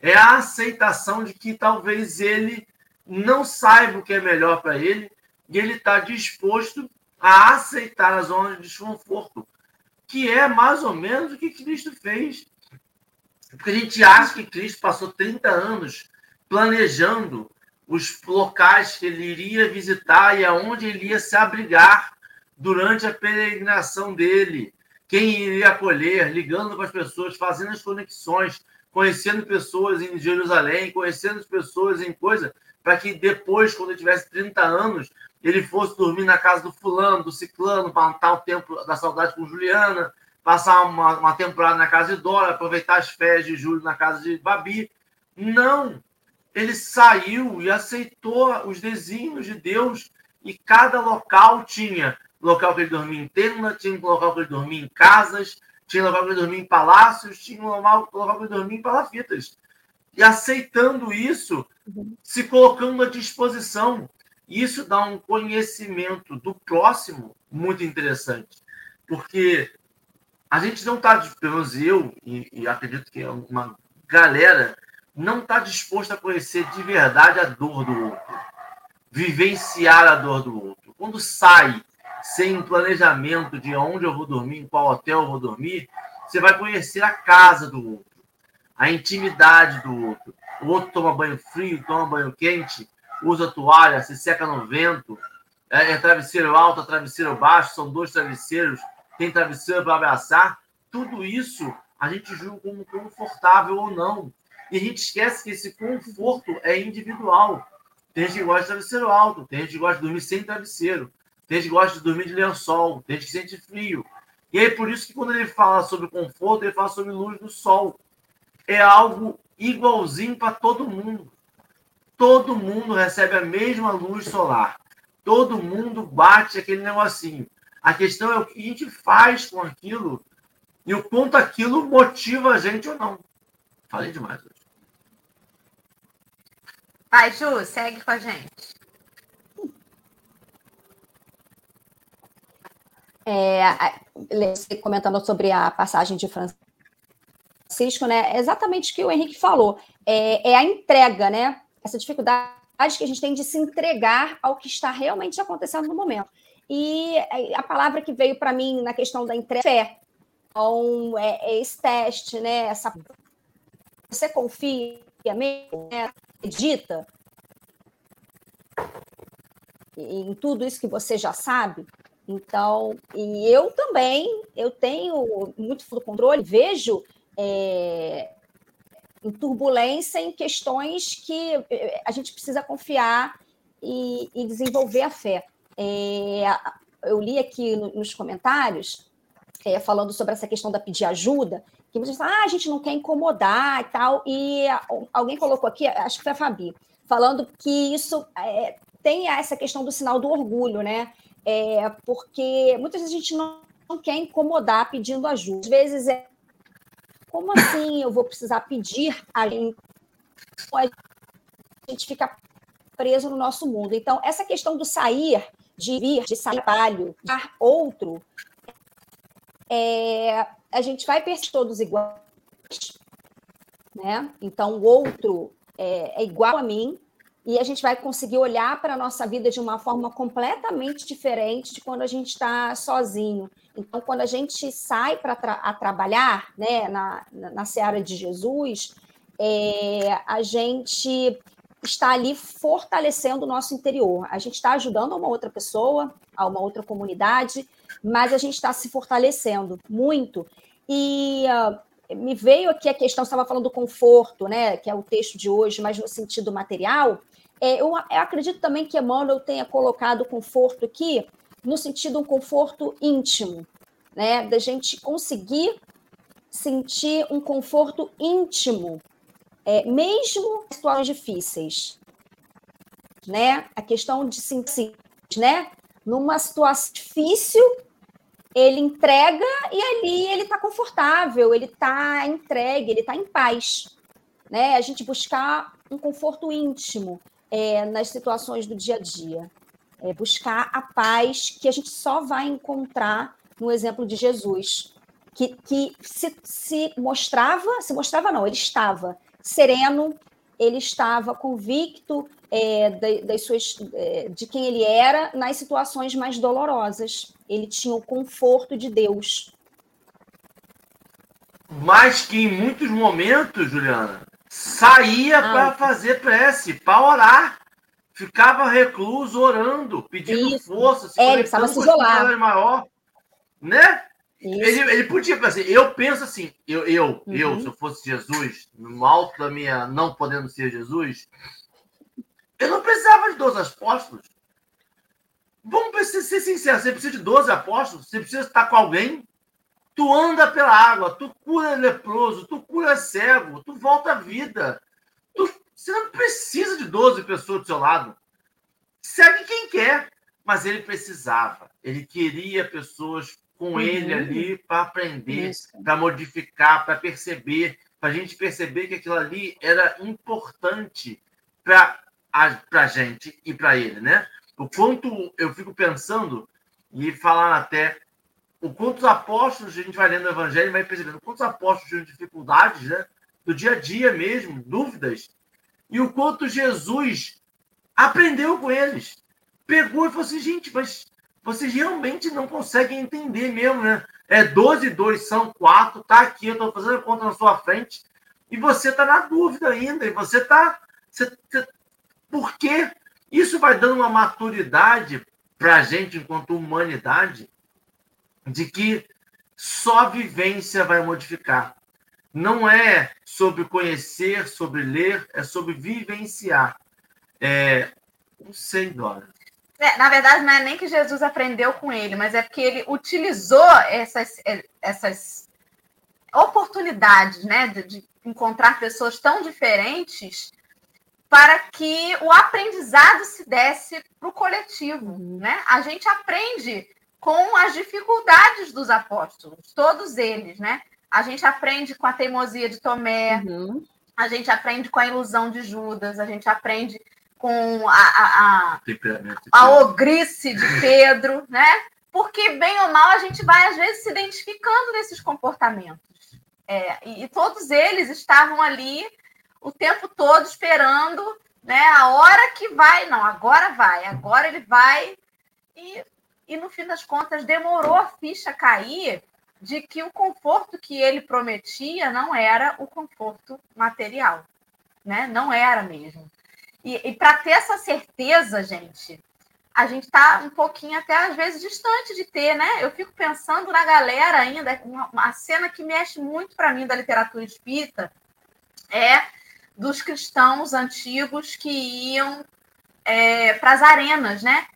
é a aceitação de que talvez ele não saiba o que é melhor para ele e ele está disposto a aceitar a zona de desconforto, que é mais ou menos o que Cristo fez. Porque a gente acha que Cristo passou 30 anos planejando os locais que ele iria visitar e aonde ele ia se abrigar durante a peregrinação dele. quem iria acolher, ligando para as pessoas, fazendo as conexões, conhecendo pessoas em Jerusalém, conhecendo pessoas em coisa, para que depois, quando ele tivesse 30 anos, ele fosse dormir na casa do fulano, do ciclano, matar o tempo da saudade com Juliana, passar uma, uma temporada na casa de Dora, aproveitar as férias de julho na casa de Babi. Não! Ele saiu e aceitou os desígnios de Deus e cada local tinha local que ele dormia em tenda, tinha local que ele dormia em casas, tinha local que ele dormia em palácios, tinha local, local que ele dormia em palafitas. E aceitando isso, se colocando à disposição. Isso dá um conhecimento do próximo muito interessante. Porque a gente não está, pelo menos eu, e, e acredito que é uma galera, não está disposto a conhecer de verdade a dor do outro, vivenciar a dor do outro. Quando sai sem planejamento de onde eu vou dormir, em qual hotel eu vou dormir, você vai conhecer a casa do outro, a intimidade do outro. O outro toma banho frio, toma banho quente, usa toalha, se seca no vento, é, é travesseiro alto, é travesseiro baixo, são dois travesseiros tem travesseiro para abraçar, tudo isso a gente julga como confortável ou não. E a gente esquece que esse conforto é individual. Tem gente que gosta de travesseiro alto, tem gente que gosta de dormir sem travesseiro, tem gente que gosta de dormir de lençol, tem gente que sente frio. E aí, por isso que quando ele fala sobre conforto, ele fala sobre luz do sol. É algo igualzinho para todo mundo. Todo mundo recebe a mesma luz solar. Todo mundo bate aquele negocinho. A questão é o que a gente faz com aquilo e o quanto aquilo motiva a gente ou não. Falei demais hoje. Vai, Ju, segue com a gente. É, comentando sobre a passagem de Francisco, né? É exatamente o que o Henrique falou. É, é a entrega, né? Essa dificuldade que a gente tem de se entregar ao que está realmente acontecendo no momento. E a palavra que veio para mim na questão da entrega é fé. Então, é, é esse teste, né? Essa, você confia mesmo, né? acredita em tudo isso que você já sabe? Então, e eu também, eu tenho muito controle, vejo é, em turbulência em questões que é, a gente precisa confiar e, e desenvolver a fé. É, eu li aqui no, nos comentários, é, falando sobre essa questão da pedir ajuda, que muitas vezes ah, a gente não quer incomodar e tal, e alguém colocou aqui, acho que foi a Fabi, falando que isso é, tem essa questão do sinal do orgulho, né? É, porque muitas vezes a gente não, não quer incomodar pedindo ajuda. Às vezes é como assim eu vou precisar pedir a gente? A gente fica preso no nosso mundo. Então, essa questão do sair de vir, de sair trabalho, de outro, é, a gente vai perceber todos iguais, né? Então, o outro é, é igual a mim, e a gente vai conseguir olhar para a nossa vida de uma forma completamente diferente de quando a gente está sozinho. Então, quando a gente sai para tra trabalhar né, na, na, na seara de Jesus, é, a gente está ali fortalecendo o nosso interior. A gente está ajudando uma outra pessoa, a uma outra comunidade, mas a gente está se fortalecendo muito. E uh, me veio aqui a questão, você estava falando do conforto, né, que é o texto de hoje, mas no sentido material. É, eu, eu acredito também que Emmanuel tenha colocado conforto aqui no sentido um conforto íntimo, né, da gente conseguir sentir um conforto íntimo é, mesmo em situações difíceis, né? A questão de sentir, né? Numa situação difícil, ele entrega e ali ele está confortável, ele está entregue, ele está em paz, né? A gente buscar um conforto íntimo é, nas situações do dia a dia, é buscar a paz que a gente só vai encontrar no exemplo de Jesus, que, que se, se mostrava, se mostrava não, ele estava sereno, ele estava convicto é, de, das suas, é, de quem ele era nas situações mais dolorosas. Ele tinha o conforto de Deus. Mas que em muitos momentos, Juliana, saía ah, para fazer prece, para orar. Ficava recluso orando, pedindo isso. força, se é, ele precisava se isolar. maior, né? Ele, ele podia assim, eu penso assim, eu, eu, uhum. eu, se eu fosse Jesus, no alto da minha não podendo ser Jesus, eu não precisava de 12 apóstolos. Vamos ser, ser sinceros, você precisa de 12 apóstolos, você precisa estar com alguém. Tu anda pela água, tu cura leproso, tu cura cego, tu volta à vida. Tu, você não precisa de 12 pessoas do seu lado. Segue quem quer. Mas ele precisava, ele queria pessoas com uhum. ele ali para aprender, para modificar, para perceber, para a gente perceber que aquilo ali era importante para a gente e para ele, né? O quanto eu fico pensando e falar até o quanto os apóstolos, a gente vai lendo o evangelho e vai percebendo quantos apóstolos tinham dificuldades, né? Do dia a dia mesmo, dúvidas, e o quanto Jesus aprendeu com eles. Pegou e falou assim, gente, mas vocês realmente não conseguem entender mesmo, né? É 12 e 2 são 4, tá aqui, eu estou fazendo a conta na sua frente, e você está na dúvida ainda, e você. Você, você, por quê? Isso vai dando uma maturidade para a gente, enquanto humanidade, de que só a vivência vai modificar. Não é sobre conhecer, sobre ler, é sobre vivenciar. É, não sei, Dora. É, na verdade, não é nem que Jesus aprendeu com ele, mas é porque ele utilizou essas, é, essas oportunidades né, de, de encontrar pessoas tão diferentes para que o aprendizado se desse para o coletivo. Uhum. Né? A gente aprende com as dificuldades dos apóstolos, todos eles. Né? A gente aprende com a teimosia de Tomé, uhum. a gente aprende com a ilusão de Judas, a gente aprende com a, a, a, a ogrice de Pedro, né? Porque, bem ou mal, a gente vai, às vezes, se identificando nesses comportamentos. É, e, e, todos eles estavam ali o tempo todo esperando né, a hora que vai. Não, agora vai, agora ele vai. E, e no fim das contas, demorou a ficha cair de que o conforto que ele prometia não era o conforto material. Né? Não era mesmo. E, e para ter essa certeza, gente, a gente está um pouquinho até às vezes distante de ter, né? Eu fico pensando na galera ainda, uma, uma cena que mexe muito para mim da literatura espírita é dos cristãos antigos que iam é, para as arenas, né?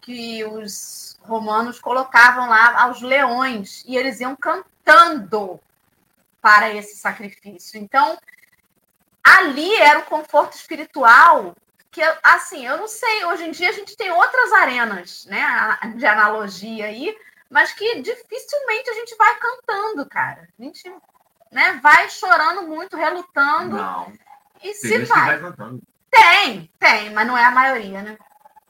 Que os romanos colocavam lá aos leões e eles iam cantando para esse sacrifício. Então, ali era o conforto espiritual que assim, eu não sei, hoje em dia a gente tem outras arenas, né, de analogia aí, mas que dificilmente a gente vai cantando, cara. A gente, né, vai chorando muito, relutando. Não. E se vai. vai tem, tem, mas não é a maioria, né?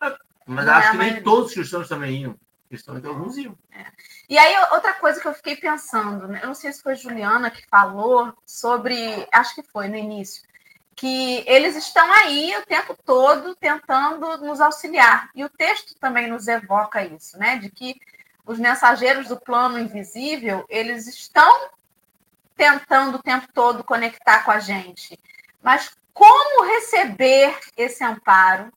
É, mas não acho é que nem todos os cristãos também iam. Cristãos alguns iam. É. E aí, outra coisa que eu fiquei pensando, né? eu não sei se foi Juliana que falou sobre, acho que foi no início, que eles estão aí o tempo todo tentando nos auxiliar. E o texto também nos evoca isso, né? De que os mensageiros do plano invisível, eles estão tentando o tempo todo conectar com a gente. Mas como receber esse amparo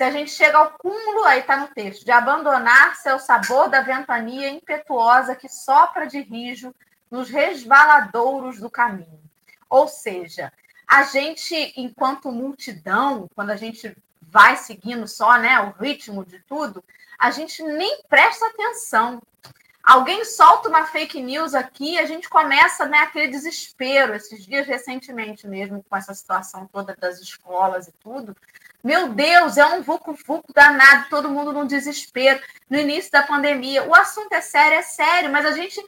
se a gente chega ao cúmulo, aí está no texto, de abandonar-se ao sabor da ventania impetuosa que sopra de rijo nos resvaladouros do caminho. Ou seja, a gente, enquanto multidão, quando a gente vai seguindo só né, o ritmo de tudo, a gente nem presta atenção. Alguém solta uma fake news aqui, a gente começa né, aquele desespero, esses dias recentemente mesmo, com essa situação toda das escolas e tudo. Meu Deus, é um vucu-vucu danado, todo mundo num desespero no início da pandemia. O assunto é sério, é sério, mas a gente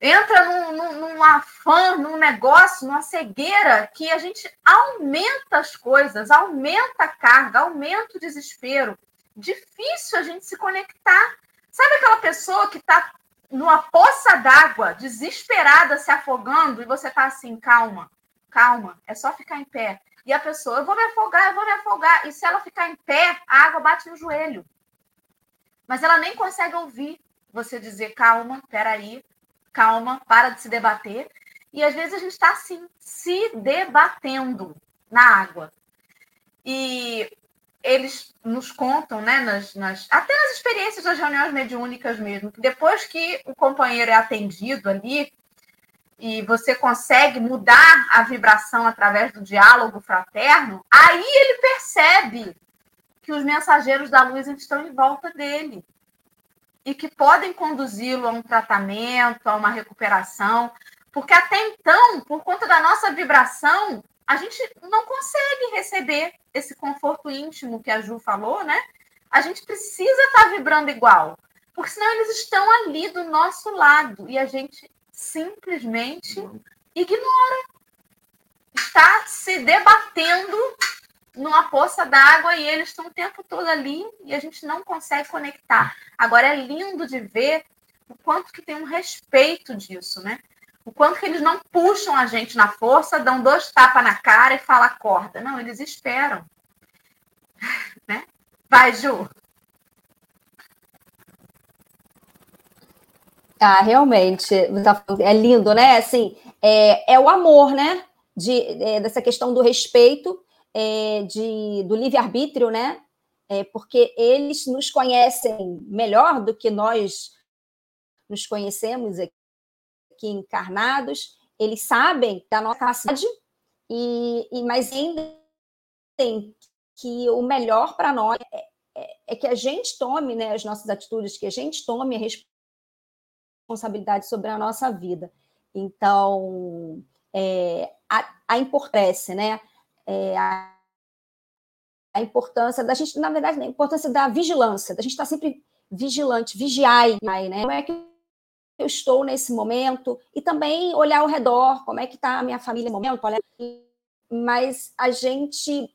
entra num, num, num afã, num negócio, numa cegueira que a gente aumenta as coisas, aumenta a carga, aumenta o desespero. Difícil a gente se conectar. Sabe aquela pessoa que está numa poça d'água, desesperada, se afogando, e você está assim, calma, calma, é só ficar em pé. E a pessoa, eu vou me afogar, eu vou me afogar. E se ela ficar em pé, a água bate no joelho. Mas ela nem consegue ouvir você dizer, calma, peraí, calma, para de se debater. E às vezes a gente está assim, se debatendo na água. E eles nos contam, né, nas, nas, até nas experiências das reuniões mediúnicas mesmo, que depois que o companheiro é atendido ali, e você consegue mudar a vibração através do diálogo fraterno, aí ele percebe que os mensageiros da luz estão em volta dele e que podem conduzi-lo a um tratamento, a uma recuperação, porque até então, por conta da nossa vibração, a gente não consegue receber esse conforto íntimo que a Ju falou, né? A gente precisa estar vibrando igual, porque senão eles estão ali do nosso lado e a gente simplesmente ignora. Está se debatendo numa poça d'água e eles estão o tempo todo ali e a gente não consegue conectar. Agora é lindo de ver o quanto que tem um respeito disso, né? O quanto que eles não puxam a gente na força, dão dois tapas na cara e falam acorda. Não, eles esperam. Né? Vai, Ju. Ah, realmente, é lindo, né? Assim, é, é o amor, né? De, é, dessa questão do respeito, é, de, do livre-arbítrio, né? É, porque eles nos conhecem melhor do que nós nos conhecemos aqui aqui encarnados, eles sabem da nossa capacidade, e, e, mas ainda tem que o melhor para nós é, é, é, que a gente tome né, as nossas atitudes, que a gente tome a responsabilidade sobre a nossa vida. Então, é, a, a importância, né? É, a, a, importância da gente, na verdade, a importância da vigilância, da gente estar sempre vigilante, vigiar, né? Não é que eu estou nesse momento e também olhar ao redor, como é que está a minha família no momento, mas a gente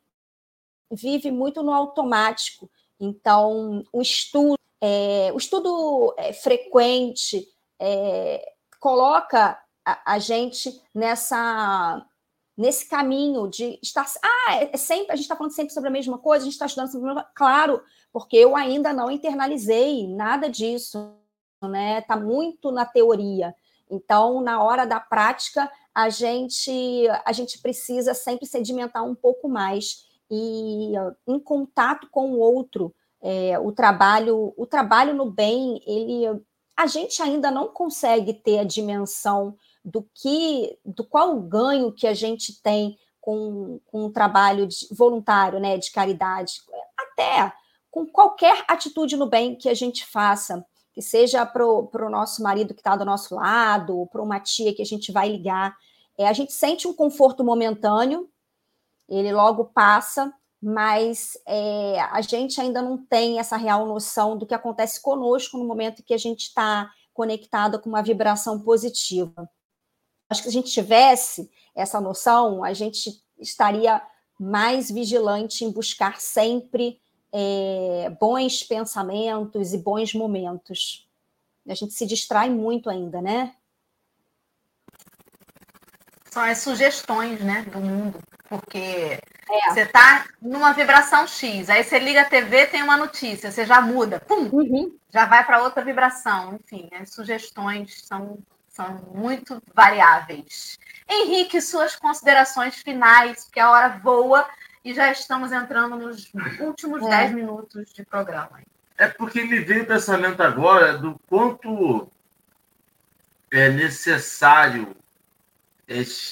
vive muito no automático. Então, o estudo, é, o estudo é, frequente é, coloca a, a, gente nessa nesse caminho de estar. Ah, é, é sempre a gente está falando sempre sobre a mesma coisa, a gente está estudando sobre a mesma Claro, porque eu ainda não internalizei nada disso né? Está muito na teoria. Então, na hora da prática, a gente a gente precisa sempre sedimentar um pouco mais e em contato com o outro, é, o trabalho o trabalho no bem, ele a gente ainda não consegue ter a dimensão do que do qual o ganho que a gente tem com, com um trabalho de, voluntário, né, de caridade, até com qualquer atitude no bem que a gente faça que seja para o nosso marido que está do nosso lado, para uma tia que a gente vai ligar. É, a gente sente um conforto momentâneo, ele logo passa, mas é, a gente ainda não tem essa real noção do que acontece conosco no momento que a gente está conectada com uma vibração positiva. Acho que se a gente tivesse essa noção, a gente estaria mais vigilante em buscar sempre é, bons pensamentos e bons momentos. A gente se distrai muito ainda, né? São as sugestões né, do mundo, porque é. você está numa vibração X, aí você liga a TV, tem uma notícia, você já muda, pum, uhum. já vai para outra vibração. Enfim, as sugestões são, são muito variáveis. Henrique, suas considerações finais, porque a hora voa e já estamos entrando nos últimos é. 10 minutos de programa. É porque me veio o pensamento agora do quanto é necessário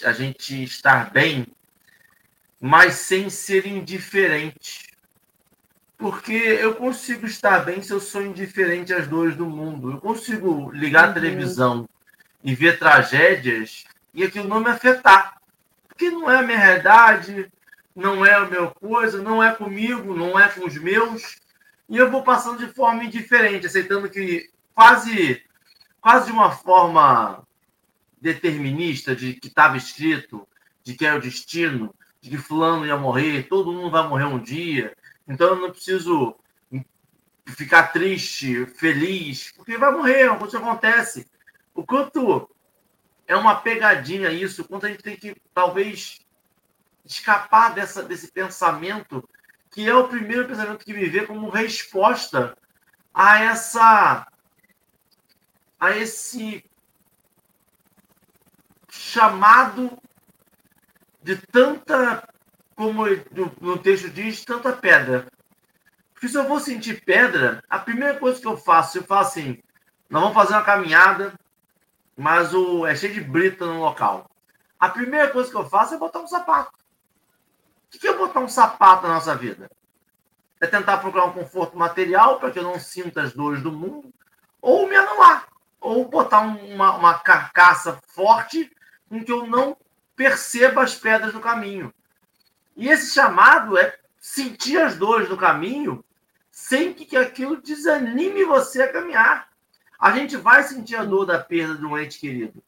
a gente estar bem, mas sem ser indiferente. Porque eu consigo estar bem se eu sou indiferente às dores do mundo. Eu consigo ligar uhum. a televisão e ver tragédias e aquilo não me afetar. Porque não é a minha realidade, não é a minha coisa, não é comigo, não é com os meus, e eu vou passando de forma indiferente, aceitando que quase, quase de uma forma determinista, de que estava escrito, de que era o destino, de que fulano ia morrer, todo mundo vai morrer um dia, então eu não preciso ficar triste, feliz, porque vai morrer, isso acontece. O quanto é uma pegadinha isso, o quanto a gente tem que, talvez, escapar dessa, desse pensamento, que é o primeiro pensamento que vê como resposta a essa a esse chamado de tanta, como no texto diz, tanta pedra. Porque se eu vou sentir pedra, a primeira coisa que eu faço, eu falo assim, nós vamos fazer uma caminhada, mas o, é cheio de brita no local. A primeira coisa que eu faço é botar um sapato. O que é botar um sapato na nossa vida? É tentar procurar um conforto material para que eu não sinta as dores do mundo, ou me anular, ou botar uma, uma carcaça forte com que eu não perceba as pedras do caminho. E esse chamado é sentir as dores do caminho sem que aquilo desanime você a caminhar. A gente vai sentir a dor da perda de um ente querido.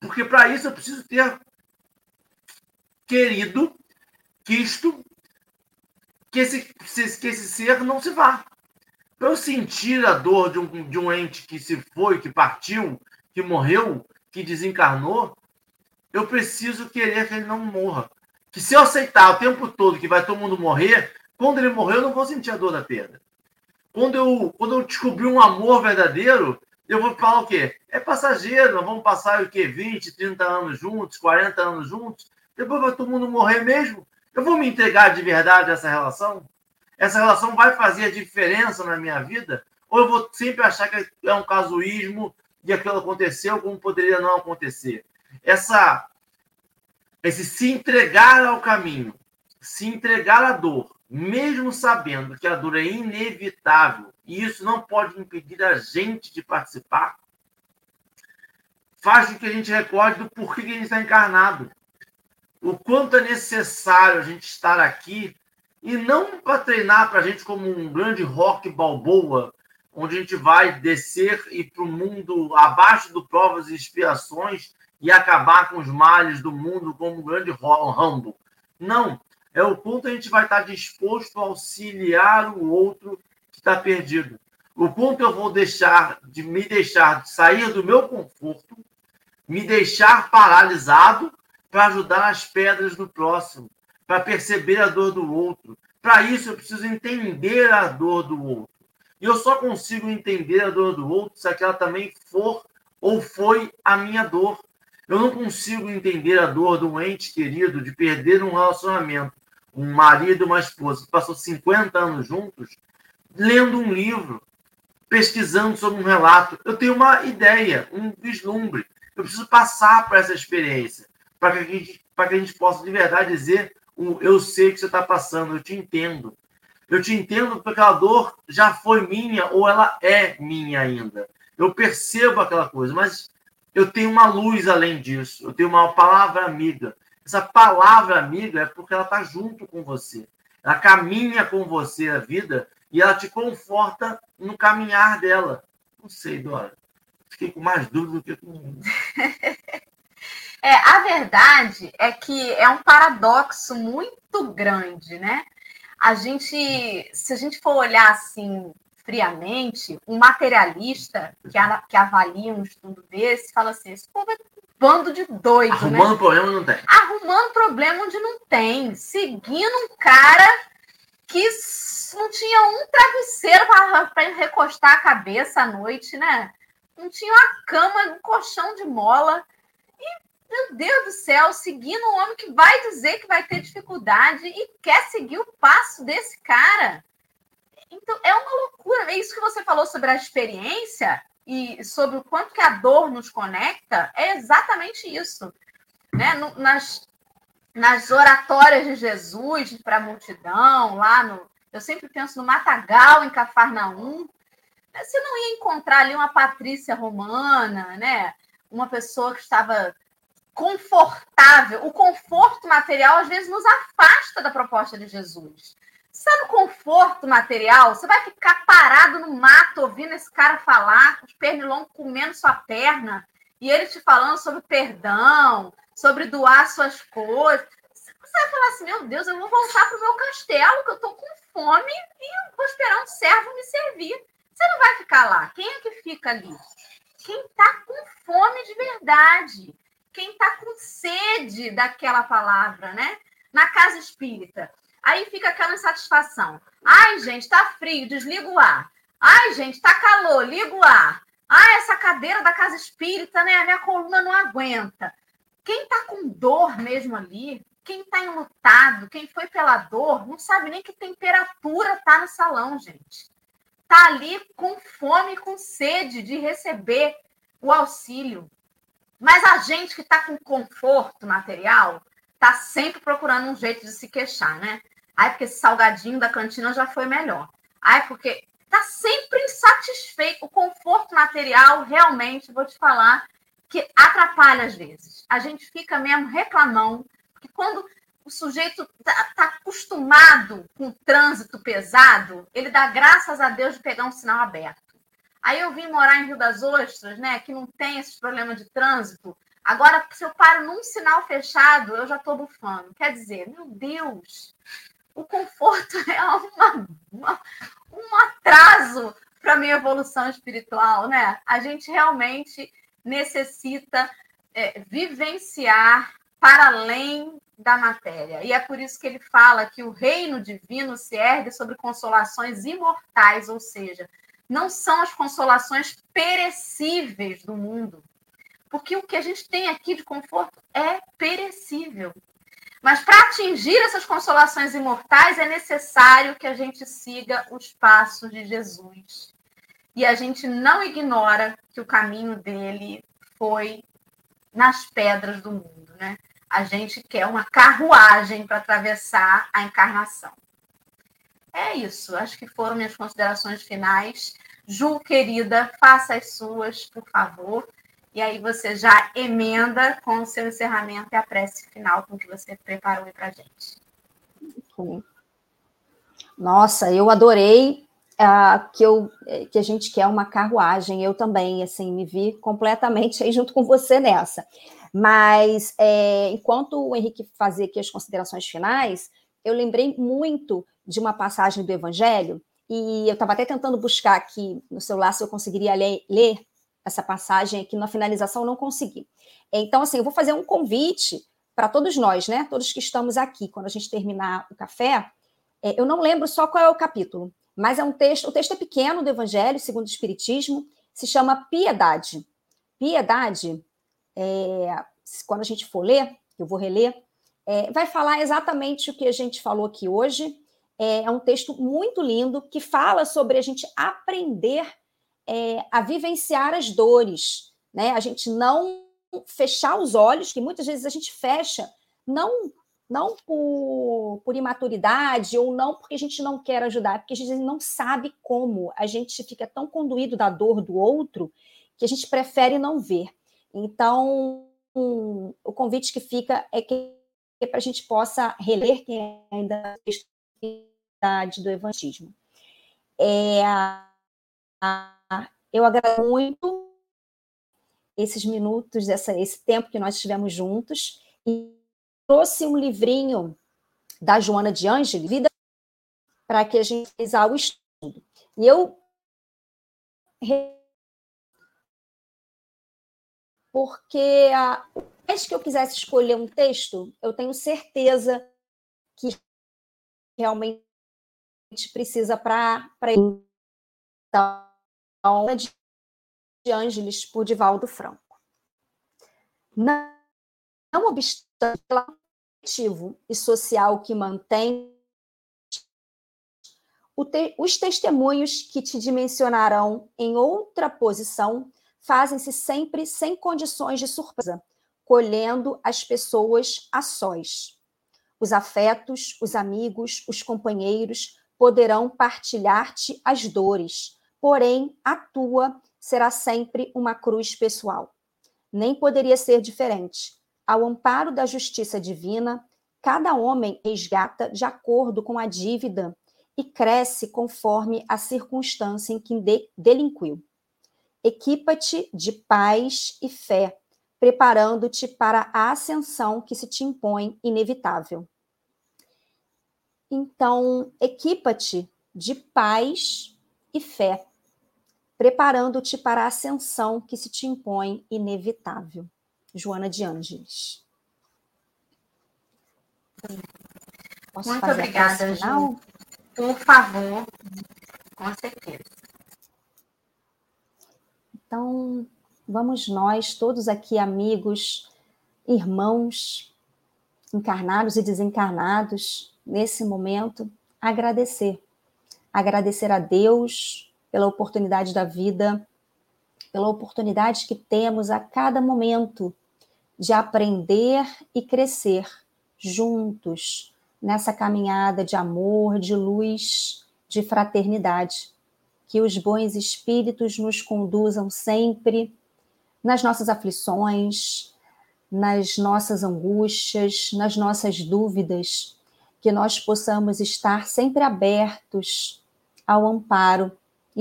Porque para isso eu preciso ter querido, que esse, que esse ser não se vá. Para eu sentir a dor de um, de um ente que se foi, que partiu, que morreu, que desencarnou, eu preciso querer que ele não morra. Que se eu aceitar o tempo todo que vai todo mundo morrer, quando ele morrer, eu não vou sentir a dor da perda. Quando eu, quando eu descobrir um amor verdadeiro, eu vou falar o quê? É passageiro, nós vamos passar o quê? 20, 30 anos juntos, 40 anos juntos, depois vai todo mundo morrer mesmo. Eu vou me entregar de verdade a essa relação? Essa relação vai fazer a diferença na minha vida? Ou eu vou sempre achar que é um casuísmo e aquilo aconteceu como poderia não acontecer? Essa, esse se entregar ao caminho, se entregar à dor, mesmo sabendo que a dor é inevitável e isso não pode impedir a gente de participar, faz com que a gente recorde do porquê que a gente está encarnado o quanto é necessário a gente estar aqui e não para treinar para a gente como um grande rock balboa, onde a gente vai descer e para o mundo abaixo do provas e expiações e acabar com os males do mundo como um grande rambo. Não, é o quanto a gente vai estar disposto a auxiliar o outro que está perdido. O quanto eu vou deixar de me deixar sair do meu conforto, me deixar paralisado para ajudar as pedras do próximo, para perceber a dor do outro. Para isso, eu preciso entender a dor do outro. E eu só consigo entender a dor do outro se aquela também for ou foi a minha dor. Eu não consigo entender a dor de um ente querido de perder um relacionamento, um marido e uma esposa que passou 50 anos juntos, lendo um livro, pesquisando sobre um relato. Eu tenho uma ideia, um vislumbre. Eu preciso passar por essa experiência para que, a gente, que a gente possa de verdade dizer: eu sei que você está passando, eu te entendo. Eu te entendo porque aquela dor já foi minha ou ela é minha ainda. Eu percebo aquela coisa, mas eu tenho uma luz além disso. Eu tenho uma palavra amiga. Essa palavra amiga é porque ela está junto com você. Ela caminha com você a vida e ela te conforta no caminhar dela. Não sei, Dora. Fiquei com mais dúvida do que com. É, a verdade é que é um paradoxo muito grande, né? A gente, se a gente for olhar assim friamente, um materialista que, que avalia um estudo desse fala assim: esse povo é um bando de doido. Né? Arrumando né? problema não tem. Arrumando problema onde não tem. Seguindo um cara que não tinha um travesseiro para recostar a cabeça à noite, né? Não tinha uma cama, um colchão de mola. Meu Deus do céu, seguindo um homem que vai dizer que vai ter dificuldade e quer seguir o passo desse cara. Então, é uma loucura. É isso que você falou sobre a experiência e sobre o quanto que a dor nos conecta, é exatamente isso. Né? Nas, nas oratórias de Jesus para a multidão, lá no. Eu sempre penso no Matagal, em Cafarnaum. Você não ia encontrar ali uma Patrícia romana, né? Uma pessoa que estava confortável. O conforto material, às vezes, nos afasta da proposta de Jesus. Sabe no conforto material, você vai ficar parado no mato ouvindo esse cara falar, os pernilongos comendo sua perna, e ele te falando sobre perdão, sobre doar suas coisas. Você vai falar assim: meu Deus, eu vou voltar para o meu castelo, que eu estou com fome, e vou esperar um servo me servir. Você não vai ficar lá. Quem é que fica ali? Quem está com fome de verdade quem está com sede daquela palavra, né? Na casa espírita. Aí fica aquela insatisfação. Ai, gente, está frio, desliga o ar. Ai, gente, está calor, liga o ar. Ai, essa cadeira da casa espírita, né? A minha coluna não aguenta. Quem está com dor mesmo ali, quem está enlutado, quem foi pela dor, não sabe nem que temperatura tá no salão, gente. Tá ali com fome, com sede de receber o auxílio. Mas a gente que está com conforto material, tá sempre procurando um jeito de se queixar, né? Ai, porque esse salgadinho da cantina já foi melhor. Ai, porque tá sempre insatisfeito. O conforto material, realmente, vou te falar, que atrapalha às vezes. A gente fica mesmo reclamando, porque quando o sujeito está tá acostumado com o trânsito pesado, ele dá graças a Deus de pegar um sinal aberto. Aí eu vim morar em Rio das Ostras, né, que não tem esses problemas de trânsito. Agora, se eu paro num sinal fechado, eu já estou bufando. Quer dizer, meu Deus, o conforto é uma, uma um atraso para a minha evolução espiritual, né? A gente realmente necessita é, vivenciar para além da matéria. E é por isso que ele fala que o reino divino se ergue sobre consolações imortais, ou seja, não são as consolações perecíveis do mundo. Porque o que a gente tem aqui de conforto é perecível. Mas para atingir essas consolações imortais é necessário que a gente siga os passos de Jesus. E a gente não ignora que o caminho dele foi nas pedras do mundo, né? A gente quer uma carruagem para atravessar a encarnação. É isso, acho que foram minhas considerações finais. Ju, querida, faça as suas, por favor. E aí você já emenda com o seu encerramento e a prece final com que você preparou aí para gente. Nossa, eu adorei uh, que, eu, que a gente quer uma carruagem. Eu também, assim, me vi completamente aí junto com você nessa. Mas é, enquanto o Henrique fazia aqui as considerações finais, eu lembrei muito de uma passagem do Evangelho, e eu estava até tentando buscar aqui no celular se eu conseguiria ler, ler essa passagem aqui na finalização, não consegui. Então, assim, eu vou fazer um convite para todos nós, né? Todos que estamos aqui, quando a gente terminar o café. É, eu não lembro só qual é o capítulo, mas é um texto, o texto é pequeno do Evangelho, segundo o Espiritismo, se chama Piedade. Piedade, é, quando a gente for ler, eu vou reler, é, vai falar exatamente o que a gente falou aqui hoje. É, é um texto muito lindo que fala sobre a gente aprender é, a vivenciar as dores, né? A gente não fechar os olhos, que muitas vezes a gente fecha, não não por, por imaturidade ou não porque a gente não quer ajudar, porque a gente não sabe como. A gente fica tão conduído da dor do outro que a gente prefere não ver. Então, um, o convite que fica é que é para a gente possa reler quem ainda do evangelismo. É, eu agradeço muito esses minutos, essa, esse tempo que nós tivemos juntos, e trouxe um livrinho da Joana de Ângeles, Vida, para que a gente realizar o estudo. E eu porque a vez que eu quisesse escolher um texto, eu tenho certeza que realmente precisa para então, de Ângeles por Divaldo Franco. Não, não obstante o coletivo e social que mantém os testemunhos que te dimensionarão em outra posição fazem-se sempre sem condições de surpresa, colhendo as pessoas a sós. Os afetos, os amigos, os companheiros poderão partilhar-te as dores, porém a tua será sempre uma cruz pessoal. Nem poderia ser diferente. Ao amparo da justiça divina, cada homem resgata de acordo com a dívida e cresce conforme a circunstância em que delinquiu. Equipa-te de paz e fé, preparando-te para a ascensão que se te impõe inevitável. Então, equipa-te de paz e fé, preparando-te para a ascensão que se te impõe inevitável. Joana de Ângeles. Posso Muito obrigada, Ju. Por favor, com certeza. Então, vamos nós, todos aqui amigos, irmãos, encarnados e desencarnados, nesse momento, agradecer. Agradecer a Deus pela oportunidade da vida, pela oportunidade que temos a cada momento de aprender e crescer juntos nessa caminhada de amor, de luz, de fraternidade. Que os bons espíritos nos conduzam sempre nas nossas aflições, nas nossas angústias, nas nossas dúvidas, que nós possamos estar sempre abertos ao amparo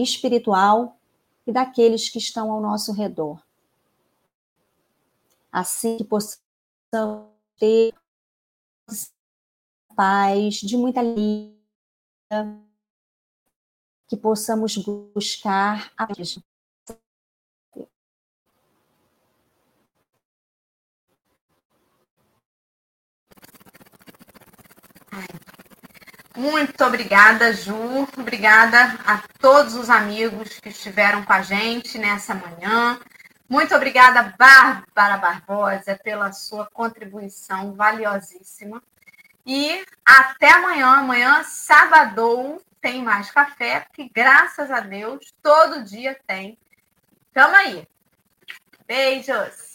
espiritual e daqueles que estão ao nosso redor. Assim que possamos ter paz, de muita alegria, que possamos buscar a paz. Muito obrigada, Ju. Obrigada a todos os amigos que estiveram com a gente nessa manhã. Muito obrigada, Bárbara Barbosa, pela sua contribuição valiosíssima. E até amanhã. Amanhã, sábado, tem mais café, que graças a Deus todo dia tem. Tamo aí. Beijos.